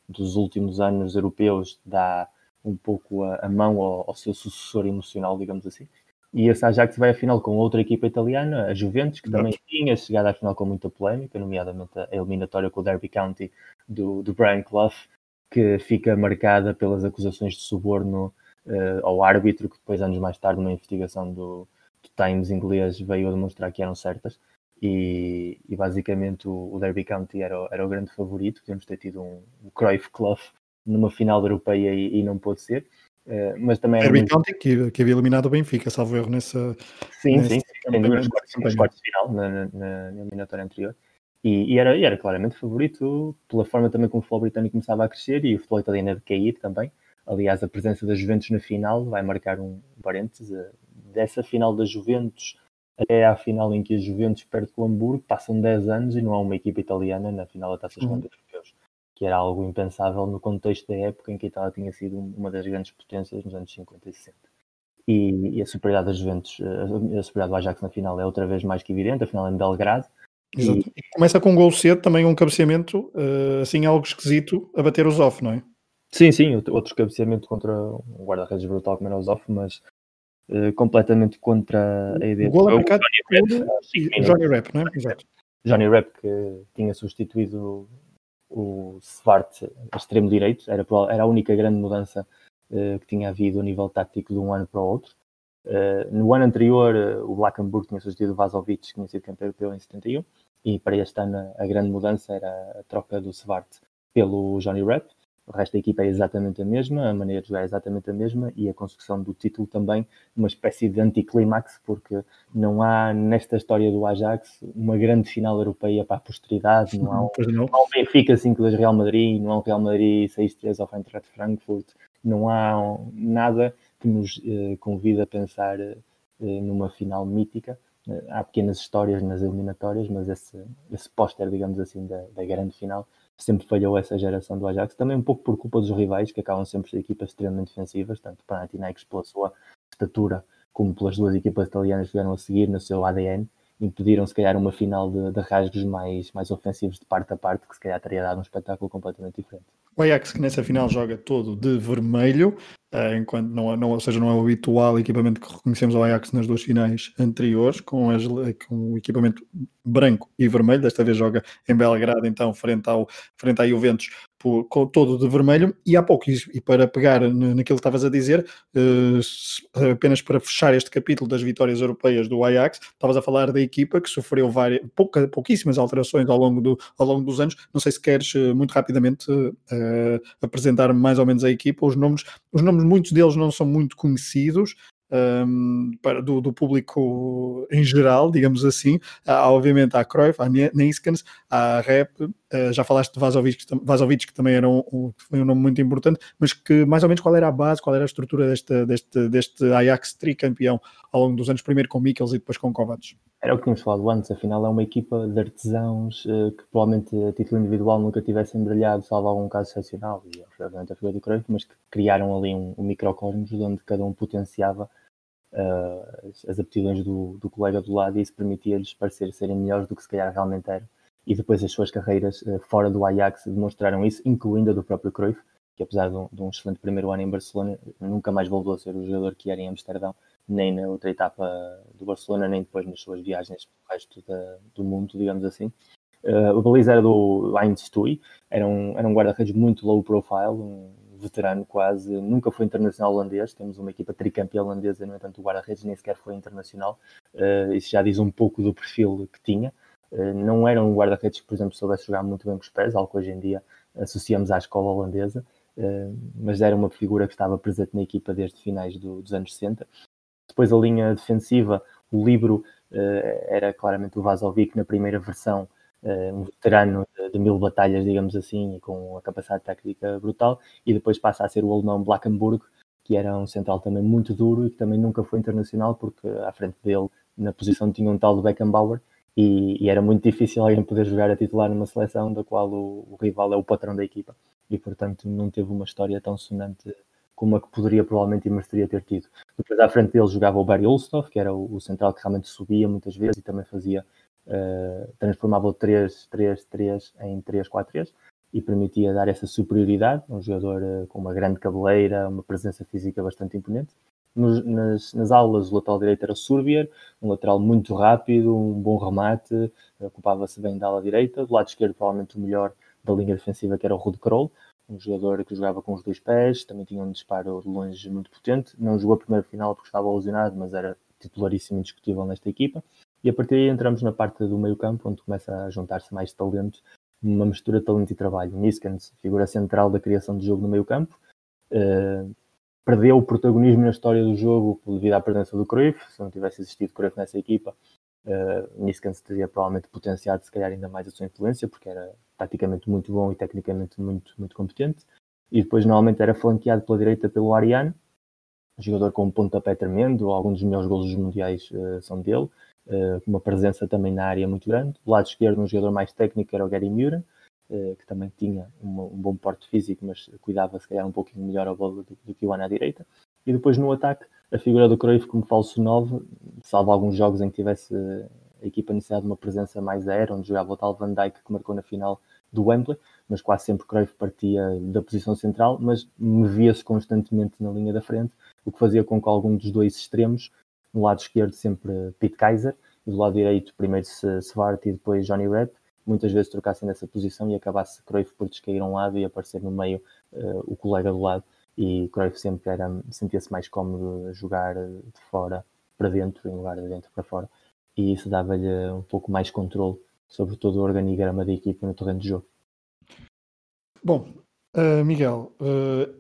dos últimos anos europeus dá um pouco a, a mão ao, ao, seu sucessor emocional, digamos assim. E esse Ajax vai à final com outra equipa italiana, a Juventus, que também tinha chegado à final com muita polémica, nomeadamente a eliminatória com o Derby County do, do Brian Clough, que fica marcada pelas acusações de suborno uh, ao árbitro, que depois, anos mais tarde, numa investigação do, do Times inglês, veio a demonstrar que eram certas. E, e basicamente o, o, Derby County era, era o grande favorito. Podemos ter tido um, um Cruyff Clough numa final europeia e, e não pôde ser. Uh, mas também Derby muito... County que, que havia eliminado o Benfica, salvo erro nessa. Sim, nesse, sim, sim, nos quartos, quartos de final, na, na, na eliminatória anterior. E, e, era, e, era, claramente favorito pela forma também como o futebol britânico começava a crescer e o futebol italiano a decair também. Aliás, a presença da Juventus na final vai marcar um parênteses. Eh, dessa final da Juventus até à final em que a Juventus perde com o Hamburgo, passam 10 anos e não há uma equipa italiana na final da Taça dos uhum. Europeus, que era algo impensável no contexto da época em que a Itália tinha sido uma das grandes potências nos anos 50 e 60. E, e a superioridade da Juventus, eh, a superioridade do Ajax na final é outra vez mais que evidente, a final é em Belgrado, Exato. E... Começa com um gol cedo, também um cabeceamento, uh, assim algo esquisito, a bater os off, não é? Sim, sim, outro cabeceamento contra um guarda-redes brutal como era os off, mas uh, completamente contra a ideia. O gol é marcado por Johnny Rep, não é? Exato. Johnny Rep, que tinha substituído o Svart a extremo direito, era, era a única grande mudança uh, que tinha havido a nível tático de um ano para o outro. Uh, no ano anterior, uh, o Blackenburg tinha substituído o Vazovic, que tinha sido campeão europeu em 71, e para este ano a grande mudança era a troca do Svart pelo Johnny Rep. O resto da equipa é exatamente a mesma, a maneira de jogar é exatamente a mesma e a construção do título também uma espécie de anticlímax, porque não há nesta história do Ajax uma grande final europeia para a posteridade, não há um, não. Não há um Benfica 5-2 Real Madrid, não há um Real Madrid 6-3 ao Eintracht Frankfurt, não há nada que nos eh, convida a pensar eh, numa final mítica. Eh, há pequenas histórias nas eliminatórias, mas esse, esse póster, digamos assim, da, da grande final sempre falhou essa geração do Ajax, também um pouco por culpa dos rivais, que acabam sempre ser equipas extremamente defensivas, tanto Panathinaikos pela sua estatura, como pelas duas equipas italianas que vieram a seguir no seu ADN, impediram se calhar uma final de, de rasgos mais, mais ofensivos de parte a parte, que se calhar teria dado um espetáculo completamente diferente. O Ajax que nessa final joga todo de vermelho, uh, enquanto não, não, ou seja, não é o habitual equipamento que reconhecemos ao Ajax nas duas finais anteriores, com, as, com o equipamento branco e vermelho, desta vez joga em Belgrado, então, frente, ao, frente à Juventus, por, com, todo de vermelho, e há pouco, e, para pegar naquilo que estavas a dizer, uh, apenas para fechar este capítulo das vitórias europeias do Ajax, estavas a falar da equipa que sofreu várias, pouca, pouquíssimas alterações ao longo, do, ao longo dos anos, não sei se queres uh, muito rapidamente apresentar mais ou menos a equipa, os nomes, os nomes muitos deles não são muito conhecidos, um, para, do, do, público em geral, digamos assim. Há, obviamente, a Cruyff, a Neiskens, a Rep, uh, já falaste de Vazovic, Vazovic que também era um, um, foi um nome muito importante, mas que mais ou menos qual era a base, qual era a estrutura deste, deste, deste Ajax tricampeão ao longo dos anos, primeiro com Mikkels e depois com Kovacs? Era o que tínhamos falado antes, afinal é uma equipa de artesãos uh, que provavelmente a título individual nunca tivessem brilhado, salvo algum caso excepcional, e obviamente a figura do Cruyff, mas que criaram ali um, um microcosmos onde cada um potenciava uh, as aptidões do, do, colega do lado e isso permitia-lhes parecer serem melhores do que se calhar realmente eram. e depois as suas carreiras uh, fora do Ajax demonstraram isso, incluindo a do próprio Cruyff, que apesar de um, de um, excelente primeiro ano em Barcelona, nunca mais voltou a ser o jogador que era em Amsterdão, nem na outra etapa do Barcelona, nem depois nas suas viagens pelo resto da, do mundo, digamos assim. Uh, o baliza era do Heinz Stui, era um, era um guarda-redes muito low profile, um veterano quase, nunca foi internacional holandês, temos uma equipa tricampeã holandesa, no entanto o guarda-redes nem sequer foi internacional, uh, isso já diz um pouco do perfil que tinha. Uh, não era um guarda-redes que, por exemplo, soubesse jogar muito bem com os pés, algo que hoje em dia associamos à escola holandesa, mas era uma figura que estava presente na equipa desde finais do, dos anos 60. Depois a linha defensiva, o livro era claramente o Vazovic na primeira versão, eh, um veterano de, de, mil batalhas, digamos assim, com a capacidade técnica brutal, e depois passa a ser o alemão Blackenburg, que era um central também muito duro e que também nunca foi internacional, porque à frente dele, na posição, tinha um tal de Beckenbauer, e, e, era muito difícil alguém poder jogar a titular numa seleção da qual o, o, rival é o patrão da equipa, e portanto não teve uma história tão sonante como a que poderia provavelmente e mereceria ter tido. Depois à frente dele jogava o Barry Ulstov, que era o, o central que realmente subia muitas vezes e também fazia uh, transformava o 3-3-3 em 3-4-3 e permitia dar essa superioridade, um jogador uh, com uma grande cabeleira, uma presença física bastante imponente. Nos, nas, nas, aulas, o lateral direito era Surbier, um lateral muito rápido, um bom remate, ocupava-se bem da ala direita. Do lado esquerdo, provavelmente o melhor da linha defensiva, que era o Rud Kroll, um jogador que jogava com os dois pés, também tinha um disparo de longe muito potente. Não jogou a primeira final porque estava lesionado, mas era titularíssimo indiscutível nesta equipa. E a partir daí entramos na parte do meio campo, onde começa a juntar-se mais talento, uma mistura de talento e trabalho. Niskans, figura central da criação de jogo no meio campo, uh, perdeu o protagonismo na história do jogo devido à presença do Cruyff. Se não tivesse existido Cruyff nessa equipa, uh, Niskans teria provavelmente potenciado se calhar ainda mais a sua influência, porque era taticamente muito bom e tecnicamente muito, muito competente. E depois normalmente era flanqueado pela direita pelo Ariane, jogador com um pontapé tremendo, alguns dos melhores golos mundiais uh, são dele uh, uma presença também na área muito grande. Do lado esquerdo, um jogador mais técnico era o Gary Muren, uh, que também tinha uma, um bom porte físico, mas cuidava se calhar um pouquinho melhor a bola do, do que o Ana à direita. E depois no ataque, a figura do Cruyff como falso 9, salvo alguns jogos em que tivesse a equipa necessidade de uma presença mais aérea, onde jogava o tal Van Dijk que marcou na final do Wembley, mas quase sempre Cruyff partia da posição central, mas movia-se constantemente na linha da frente, o que fazia com que algum dos dois extremos no lado esquerdo sempre Pete Kaiser, e do lado direito primeiro Svart e depois Johnny Rep, muitas vezes trocassem nessa posição e acabasse Cruyff por descair a um lado e aparecer no meio uh, o colega do lado e Cruyff sempre era, sentia-se mais cómodo jogar de fora para dentro em lugar de dentro para fora e isso dava-lhe um pouco mais controle sobre todo o organigrama da equipa no terreno de jogo. Bom, uh, Miguel, uh,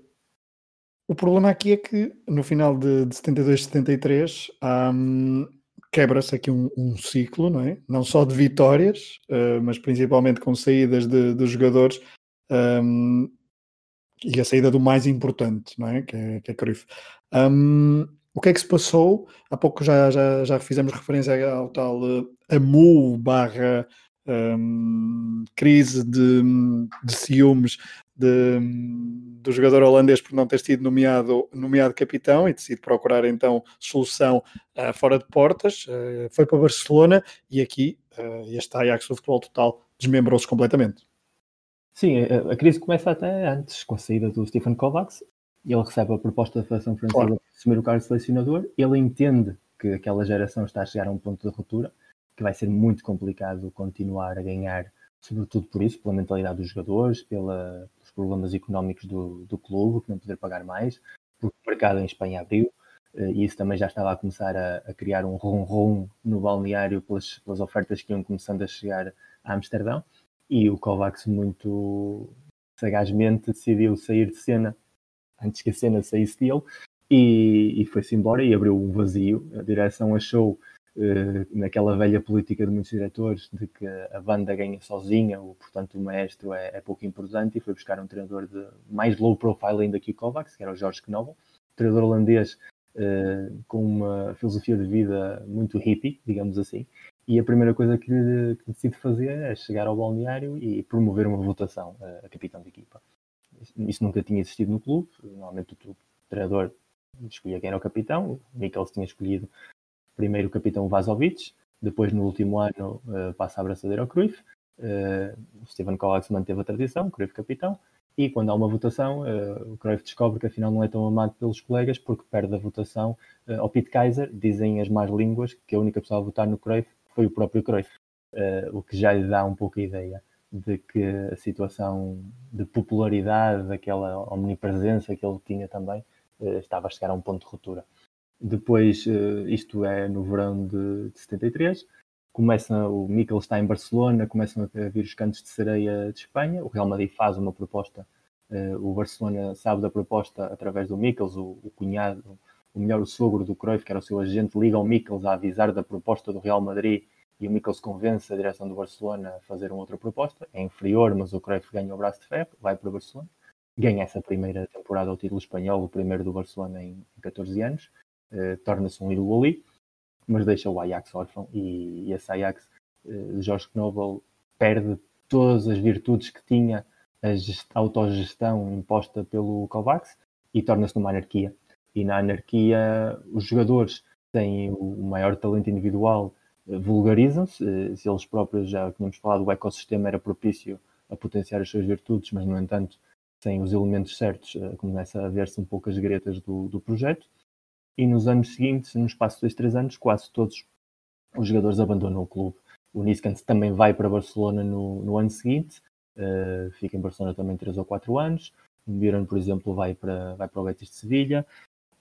o problema aqui é que no final de, de 72, 73 um, quebra-se aqui um, um, ciclo, não é? Não só de vitórias, uh, mas principalmente com saídas de, de jogadores um, e a saída do mais importante, não é? Que é, que é Cruyff. Um, o que é que se passou? Há pouco já, já, já fizemos referência ao tal uh, AMU barra um, crise de, de ciúmes de, do jogador holandês por não ter sido nomeado, nomeado capitão e decide procurar então solução uh, fora de portas. Uh, foi para Barcelona e aqui uh, este Ajax do futebol total desmembrou-se completamente. Sim, a, a, crise começa até antes, com a saída do Stephen Kovacs. Ele recebe a proposta da Federação Francesa claro. de assumir o cargo de selecionador. Ele entende que aquela geração está a chegar a um ponto de ruptura, que vai ser muito complicado continuar a ganhar sobretudo por isso, pela mentalidade dos jogadores, pela, pelos problemas económicos do, do clube, que não poder pagar mais, porque o mercado em Espanha abriu, eh, e isso também já estava a começar a, a criar um ronron no balneário pelas, pelas, ofertas que iam começando a chegar a Amsterdão, e o Kovacs muito sagazmente decidiu sair de cena antes que a cena saísse dele, e, e foi-se embora e abriu um vazio. A direção achou eh, naquela velha política de muitos diretores de que a banda ganha sozinha, ou portanto o maestro é, é pouco importante, e foi buscar um treinador de mais low profile ainda que o Kovacs, que era o Jorge Knoble, treinador holandês uh, com uma filosofia de vida muito hippie, digamos assim, e a primeira coisa que, que fazer é chegar ao balneário e promover uma votação a, capitão de equipa. Isso nunca tinha existido no clube, normalmente o, treinador escolhia quem era o capitão, o Mikkels tinha escolhido primeiro o capitão Vazovic, depois no último ano uh, passa a abraçadeira ao Cruyff, Uh, o Steven Kovacs manteve a tradição, Cruyff capitão, e quando há uma votação, uh, o Cruyff descobre que afinal não é tão amado pelos colegas porque perde a votação. Uh, ao Pete Kaiser. Dizem as más línguas que a única pessoa a votar no Cruyff foi o próprio Cruyff, o que já lhe dá um pouco a ideia de que a situação de popularidade, daquela omnipresença que ele tinha também, estava a chegar a um ponto de ruptura. Depois, isto é no verão de, de 73, começa o Mikel está em Barcelona, começam a vir os cantos de sereia de Espanha, o Real Madrid faz uma proposta, uh, o Barcelona sabe da proposta através do Mikkels, o, o, cunhado, o melhor, o sogro do Cruyff, que era o seu agente, liga ao Mikkels a avisar da proposta do Real Madrid e o Mikkels convence a direção do Barcelona a fazer uma outra proposta, é inferior, mas o Cruyff ganha o braço de ferro, vai para o Barcelona, ganha essa primeira temporada ao título espanhol, o primeiro do Barcelona em 14 anos, uh, torna-se um ídolo ali, mas deixa o Ajax órfão e, e esse Ajax de uh, Jorge Knoble perde todas as virtudes que tinha a autogestão imposta pelo Kovacs e torna-se numa anarquia. E na anarquia os jogadores têm o maior talento individual, uh, vulgarizam-se, uh, se eles próprios já tínhamos falado, o ecossistema era propício a potenciar as suas virtudes, mas no entanto, sem os elementos certos, uh, começa a ver-se um pouco as gretas do, do projeto e nos anos seguintes, no espaço de dois, três anos, quase todos os jogadores abandonam o clube. O Niskans também vai para Barcelona no, no ano seguinte, uh, fica em Barcelona também três ou quatro anos. O Miran, por exemplo, vai para, vai para o Betis de Sevilha.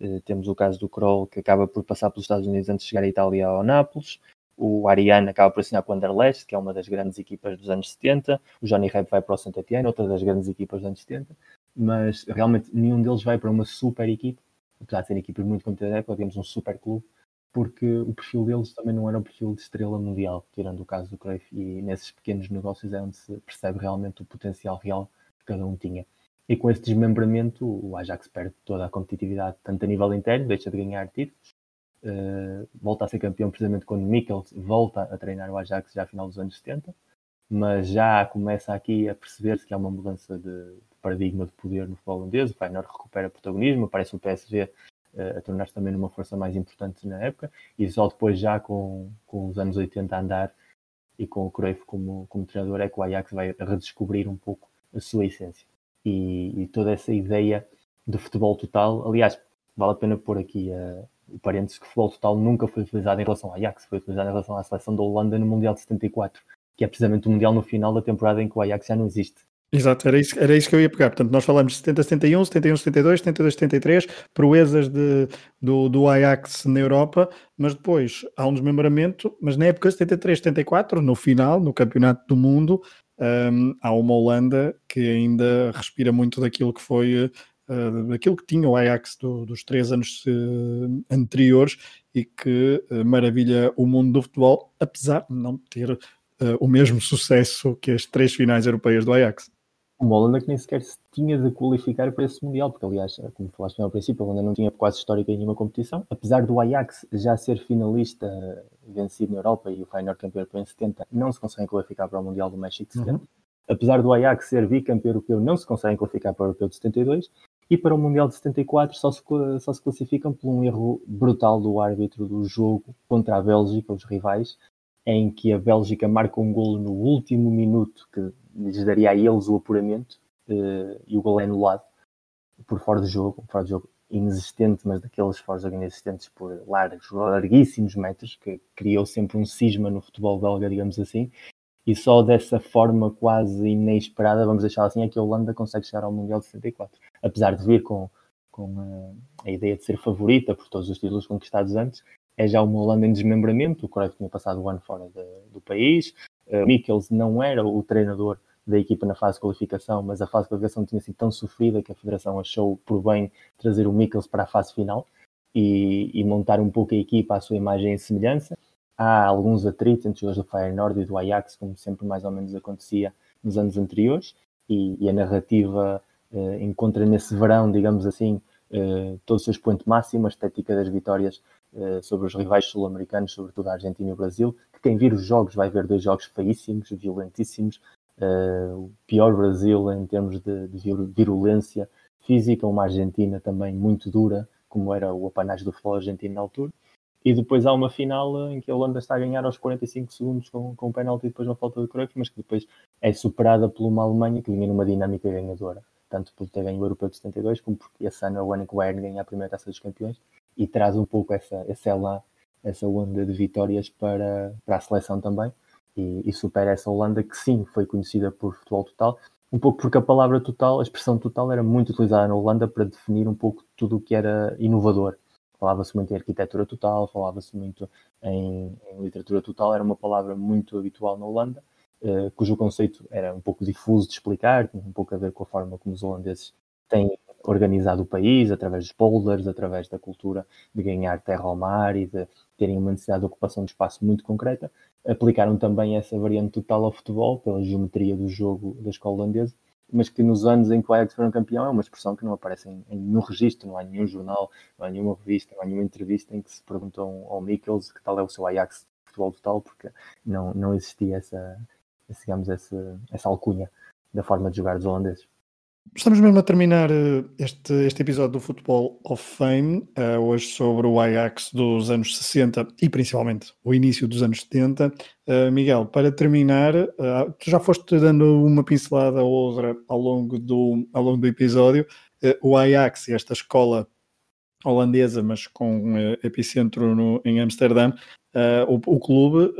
Uh, temos o caso do Kroll, que acaba por passar pelos Estados Unidos antes de chegar à Itália ao Nápoles. O Ariane acaba por assinar com o Anderlecht, que é uma das grandes equipas dos anos 70. O Johnny Rep vai para o Saint Etienne, outra das grandes equipas dos anos 70. Mas realmente nenhum deles vai para uma super equipa apesar de serem equipas muito competitivas temos um super clube, porque o perfil deles também não era um perfil de estrela mundial, tirando o caso do Cruyff, e nesses pequenos negócios é onde se percebe realmente o potencial real que cada um tinha. E com esse desmembramento, o Ajax perde toda a competitividade, tanto a nível interno, deixa de ganhar títulos, uh, volta a ser campeão precisamente quando Mikkels volta a treinar o Ajax já a final dos anos 70, mas já começa aqui a perceber-se que há uma mudança de, paradigma de poder no futebol holandês, o Feyenoord recupera protagonismo, aparece o PSV uh, eh, a tornar-se também uma força mais importante na época, e só depois já com, com os anos 80 a andar e com o Cruyff como, como treinador é que o Ajax vai redescobrir um pouco a sua essência. E, e toda essa ideia de futebol total, aliás, vale a pena pôr aqui uh, o parênteses que futebol total nunca foi utilizado em relação ao Ajax, foi utilizado em relação à seleção da Holanda no Mundial de 74, que é precisamente o Mundial no final da temporada em que o Ajax já não existe. Exato, era isso, era isso que eu ia pegar. Portanto, nós falamos de 70, 71, 71, 72, 72, 73, proezas de, do, do Ajax na Europa, mas depois há um desmembramento, mas na época 73, 74, no final, no Campeonato do Mundo, um, há uma Holanda que ainda respira muito daquilo que foi, uh, daquilo que tinha o Ajax do, dos três anos uh, anteriores e que uh, maravilha o mundo do futebol, apesar de não ter o mesmo sucesso que as três finais europeias do Ajax uma Holanda que nem sequer se tinha de qualificar para esse Mundial, porque aliás, como falaste ao princípio, a Holanda não tinha quase histórica em nenhuma competição, apesar do Ajax já ser finalista vencido na Europa e o Feyenoord campeão europeu em 70, não se conseguem qualificar para o Mundial do México de 70. Uhum. Apesar do Ajax ser bicampeão europeu, não se conseguem qualificar para o Europeu de 72 e para o Mundial de 74 só se, só se classificam por um erro brutal do árbitro do jogo contra a Bélgica, os rivais, em que a Bélgica marca um golo no último minuto que lhes daria a eles o apuramento uh, e o gol é anulado por fora de jogo, fora de jogo inexistente, mas daqueles fora de jogo inexistentes por largos, larguíssimos metros, que criou sempre um cisma no futebol belga, digamos assim, e só dessa forma quase inesperada, vamos deixar assim, é que a Holanda consegue chegar ao Mundial de 74. Apesar de vir com, com a, a ideia de ser favorita por todos os títulos conquistados antes, é já uma Holanda em desmembramento, o Cruyff tinha passado o ano fora de, do país, uh, Mikkels não era o treinador da equipa na fase de qualificação, mas a fase de qualificação tinha sido tão sofrida que a Federação achou por bem trazer o Mikkels para a fase final e, e, montar um pouco a equipa à sua imagem e semelhança. Há alguns atritos entre os jogadores do Feyenoord e do Ajax, como sempre mais ou menos acontecia nos anos anteriores, e, e a narrativa uh, encontra nesse verão, digamos assim, uh, todo o seu expoente máximo, a estética das vitórias uh, sobre os rivais sul-americanos, sobretudo a Argentina e o Brasil, quem vir os jogos vai ver dois jogos feíssimos, violentíssimos, uh, o pior Brasil em termos de, de, virulência física, uma Argentina também muito dura, como era o apanagem do futebol argentino na altura. e depois há uma final em que a Holanda está a ganhar aos 45 segundos com, com um penalti depois uma falta de Cruyff, mas que depois é superada por uma Alemanha que vinha numa dinâmica ganhadora, tanto por ter ganho o Europeu de 72, como porque esse ano é o ano em que o Bayern ganha a primeira taça dos campeões e traz um pouco essa, esse elan, essa onda de vitórias para, para a seleção também e, e supera essa Holanda que sim foi conhecida por futebol total, um pouco porque a palavra total, a expressão total era muito utilizada na Holanda para definir um pouco tudo o que era inovador. Falava-se muito em arquitetura total, falava-se muito em, em, literatura total, era uma palavra muito habitual na Holanda, uh, cujo conceito era um pouco difuso de explicar, tinha um pouco a ver com a forma como os holandeses têm organizado o país, através dos polders, através da cultura de ganhar terra ao mar e de terem uma necessidade de ocupação de espaço muito concreta. Aplicaram também essa variante total ao futebol, pela geometria do jogo da escola holandesa, mas que nos anos em que o Ajax foi um campeão é uma expressão que não aparece em, em nenhum registro, não há nenhum jornal, não há nenhuma revista, não há nenhuma entrevista em que se perguntam ao Mikkels que tal é o seu Ajax de futebol total, porque não, não existia essa, digamos, essa, essa alcunha da forma de jogar dos holandeses. Estamos mesmo a terminar eh, este, este episódio do Football of Fame, uh, hoje sobre o Ajax dos anos 60 e principalmente o início dos anos 70. Uh, eh, Miguel, para terminar, uh, tu já foste dando uma pincelada ou outra ao longo do, ao longo do episódio. o Ajax, esta escola holandesa, mas com epicentro no, em Amsterdã, o, o, clube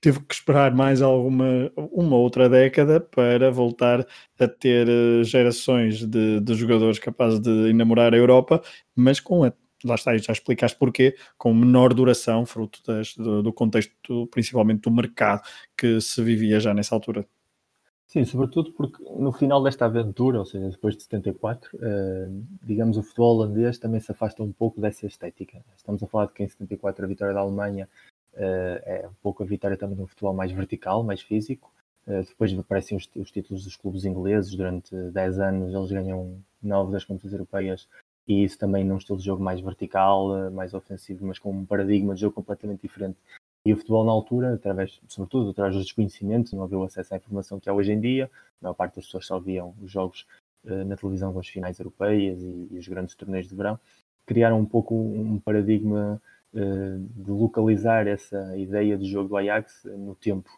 teve que esperar mais alguma uma outra década para voltar a ter eh, gerações de, de jogadores capazes de enamorar a Europa, mas com a lá está, já explicaste porquê, com menor duração, fruto das, do, do, contexto, principalmente do mercado que se vivia já nessa altura. Sim, sobretudo porque no final desta aventura, ou seja, depois de 74, eh, digamos, o futebol holandês também se afasta um pouco dessa estética. Estamos a falar de que em 74 a vitória da Alemanha é um pouco a vitória também de um futebol mais vertical, mais físico. Uh, depois aparecem os, os, títulos dos clubes ingleses. Durante 10 anos eles ganham 9 das competições europeias e isso também num estilo de jogo mais vertical, uh, mais ofensivo, mas com um paradigma de jogo completamente diferente. E o futebol na altura, através, sobretudo através dos desconhecimentos, não havia o acesso à informação que há hoje em dia. A maior parte das pessoas só viam os jogos na televisão com as finais europeias e, e os grandes torneios de verão. Criaram um pouco um paradigma eh, de localizar essa ideia de jogo do Ajax no tempo.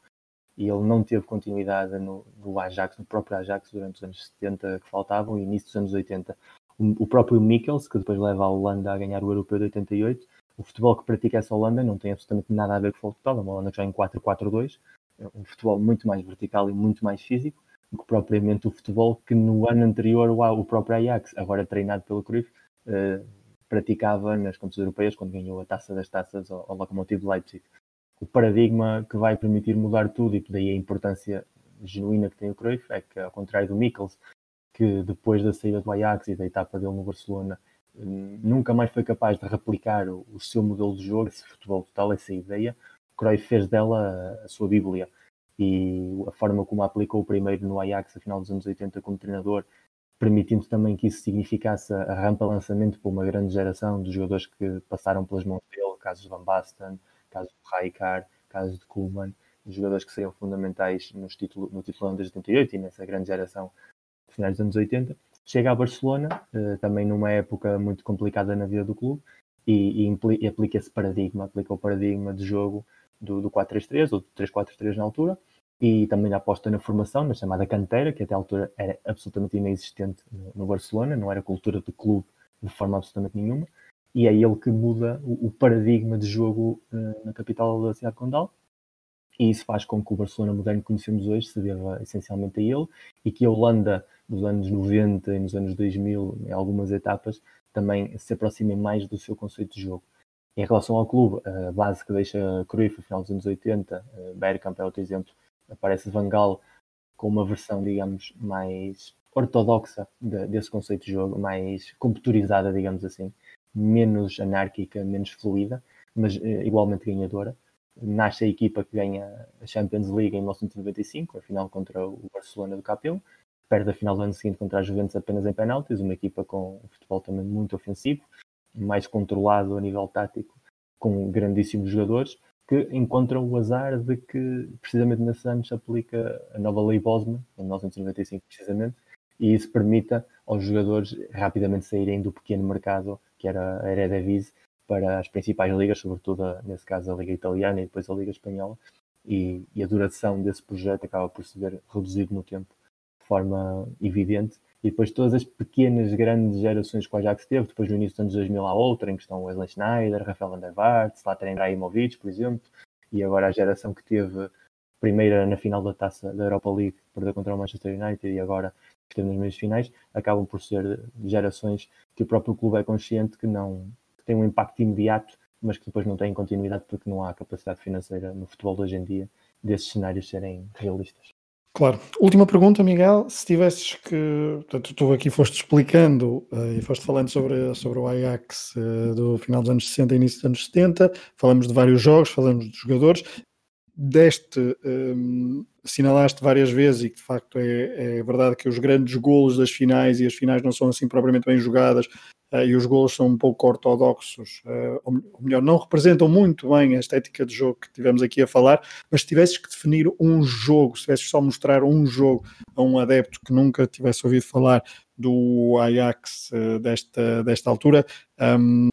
E ele não teve continuidade no, no Ajax, no próprio Ajax, durante os anos 70 que faltavam e início dos anos 80. O, próprio Mikkels, que depois leva a Holanda a ganhar o Europeu de 88, o futebol que pratica essa Holanda não tem absolutamente nada a ver com o futebol, é uma Holanda que já em 4-4-2, é um futebol muito mais vertical e muito mais físico do que propriamente o futebol que no ano anterior o, próprio Ajax, agora treinado pelo Cruyff, uh, praticava nas competições europeias quando ganhou a taça das taças ao, ao Lokomotiv Leipzig. O paradigma que vai permitir mudar tudo e daí a importância genuína que tem o Cruyff é que, ao contrário do Mikkels, que depois da saída do Ajax e da etapa dele no Barcelona, nunca mais foi capaz de replicar o, o seu modelo de jogo, esse futebol total, essa ideia. O Cruyff fez dela a, a sua bíblia e a forma como a aplicou primeiro no Ajax a final dos anos 80 como treinador permitindo também que isso significasse a rampa lançamento para uma grande geração de jogadores que passaram pelas mãos dele, casos de Van Basten, casos de Raikar, casos de Kuhlmann, jogadores que seriam fundamentais nos título, no título de 88 e nessa grande geração de finais dos anos 80. Chega a Barcelona, eh, também numa época muito complicada na vida do clube, e, e, e aplica esse paradigma, aplica o paradigma de jogo do, do 4-3-3 ou do 3-4-3 na altura, e também a aposta na formação, na chamada canteira, que até à altura era absolutamente inexistente no Barcelona, não era cultura de clube de forma absolutamente nenhuma, e é ele que muda o, paradigma de jogo uh, na capital da cidade condal, e isso faz com que o Barcelona moderno que conhecemos hoje se deva essencialmente a ele, e que a Holanda dos anos 90 e nos anos 2000, em algumas etapas, também se aproxime mais do seu conceito de jogo. Em relação ao clube, a base que deixa Cruyff no final dos anos 80, uh, Bergkamp é outro exemplo, aparece Van Gaal com uma versão, digamos, mais ortodoxa de, desse conceito de jogo, mais computurizada, digamos assim, menos anárquica, menos fluida, mas eh, igualmente ganhadora. Nasce a equipa que ganha a Champions League em 1995, a final contra o Barcelona do Capel, perde a final do ano seguinte contra a Juventus apenas em penaltis, uma equipa com um futebol também muito ofensivo, mais controlado a nível tático, com grandíssimos jogadores, que encontram o azar de que, precisamente nesses anos, se aplica a nova lei Bosman, em 1995 precisamente, e isso permita aos jogadores rapidamente saírem do pequeno mercado que era a Eredivisie para as principais ligas, sobretudo nesse caso a Liga Italiana e depois a Liga Espanhola, e, e a duração desse projeto acaba por se ver reduzido no tempo de forma evidente. E depois todas as pequenas, grandes gerações que o Ajax teve, depois no início dos anos 2000 há outra, em que estão Wesley Schneider, Rafael van der Vaart, Zlatan Ibrahimovic, por exemplo, e agora a geração que teve primeira na final da taça da Europa League, perdeu contra o Manchester United e agora esteve nas meias finais, acabam por ser gerações que o próprio clube é consciente que não que têm um impacto imediato, mas que depois não têm continuidade porque não há capacidade financeira no futebol de hoje em dia desses cenários serem realistas. Claro. Última pergunta, Miguel. Se tivesses que. Portanto, tu aqui foste explicando uh, e foste falando sobre, sobre o Ajax uh, do final dos anos 60 e início dos anos 70, falamos de vários jogos, falamos de jogadores deste, um, assinalaste várias vezes e que de facto é, é, verdade que os grandes golos das finais e as finais não são assim propriamente bem jogadas uh, e os golos são um pouco ortodoxos, uh, ou, melhor, não representam muito bem a estética de jogo que tivemos aqui a falar, mas se tivesses que definir um jogo, se tivesses só mostrar um jogo a um adepto que nunca tivesse ouvido falar do Ajax uh, desta, desta altura, um,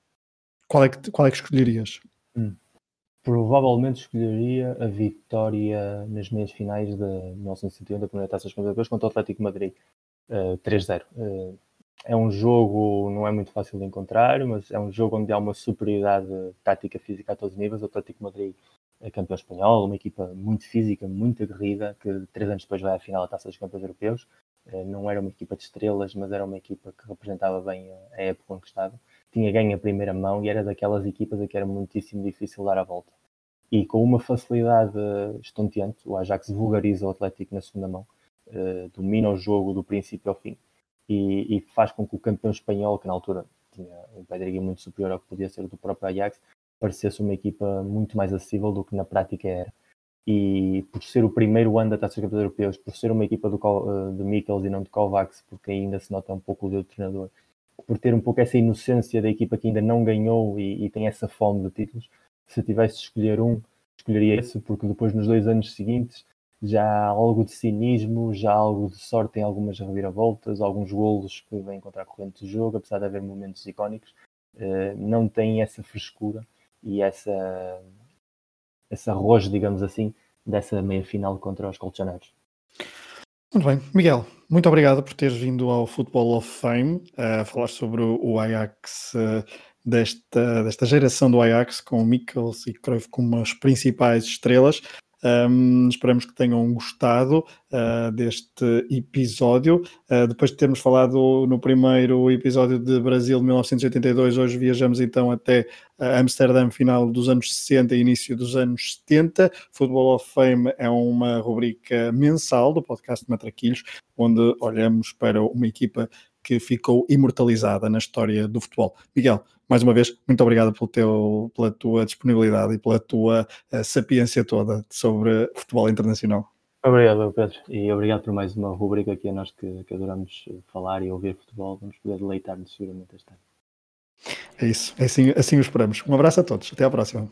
qual, é que, qual é que escolherias? Hum. Provavelmente escolheria a vitória nas meias finais de 1971 da primeira Taça dos Campeões contra o Atlético Madrid, uh, 3-0. Uh, é um jogo, não é muito fácil de encontrar, mas é um jogo onde há uma superioridade tática física a todos os níveis. O Atlético Madrid é campeão espanhol, uma equipa muito física, muito aguerrida, que três anos depois vai à final da Taça dos Campeões Europeus. Uh, não era uma equipa de estrelas, mas era uma equipa que representava bem a, época estava tinha ganho a primeira mão e era daquelas equipas a que era muitíssimo difícil dar a volta. E com uma facilidade estonteante, o Ajax vulgariza o Atlético na segunda mão, uh, domina o jogo do princípio ao fim e, e, faz com que o campeão espanhol, que na altura tinha um pedigree muito superior ao que podia ser do próprio Ajax, parecesse uma equipa muito mais acessível do que na prática era. E por ser o primeiro ano da Taça dos Campeões Europeus, por ser uma equipa do, uh, de Mikkels e não de Kovacs, porque ainda se nota um pouco o dedo do treinador, por ter um pouco essa inocência da equipa que ainda não ganhou e, e tem essa fome de títulos, se tivesse de escolher um, escolheria esse, porque depois nos dois anos seguintes já há algo de cinismo, já há algo de sorte em algumas reviravoltas, alguns golos que vêm contra a corrente de jogo, apesar de haver momentos icónicos, eh, não tem essa frescura e essa, esse arrojo, digamos assim, dessa meia final contra os colchoneros. Muito bem, Miguel, muito obrigado por teres vindo ao Football of Fame a falar sobre o Ajax uh, desta, desta geração do Ajax com Mikkels e Cruyff como as principais estrelas. Um, esperamos que tenham gostado uh, deste episódio. Uh, depois de termos falado no primeiro episódio de Brasil 1982, hoje viajamos então até uh, Amsterdã, final dos anos 60 e início dos anos 70. Football of Fame é uma rubrica mensal do podcast Matraquilhos, onde olhamos para uma equipa que ficou imortalizada na história do futebol. Miguel, mais uma vez, muito obrigado pelo teu, pela tua disponibilidade e pela tua uh, sapiência toda sobre futebol internacional. Obrigado, Pedro, e obrigado por mais uma rubrica que a nós que, que adoramos falar e ouvir futebol. Vamos poder deleitar-nos seguramente este ano. É isso, é assim, assim o esperamos. Um abraço a todos, até à próxima.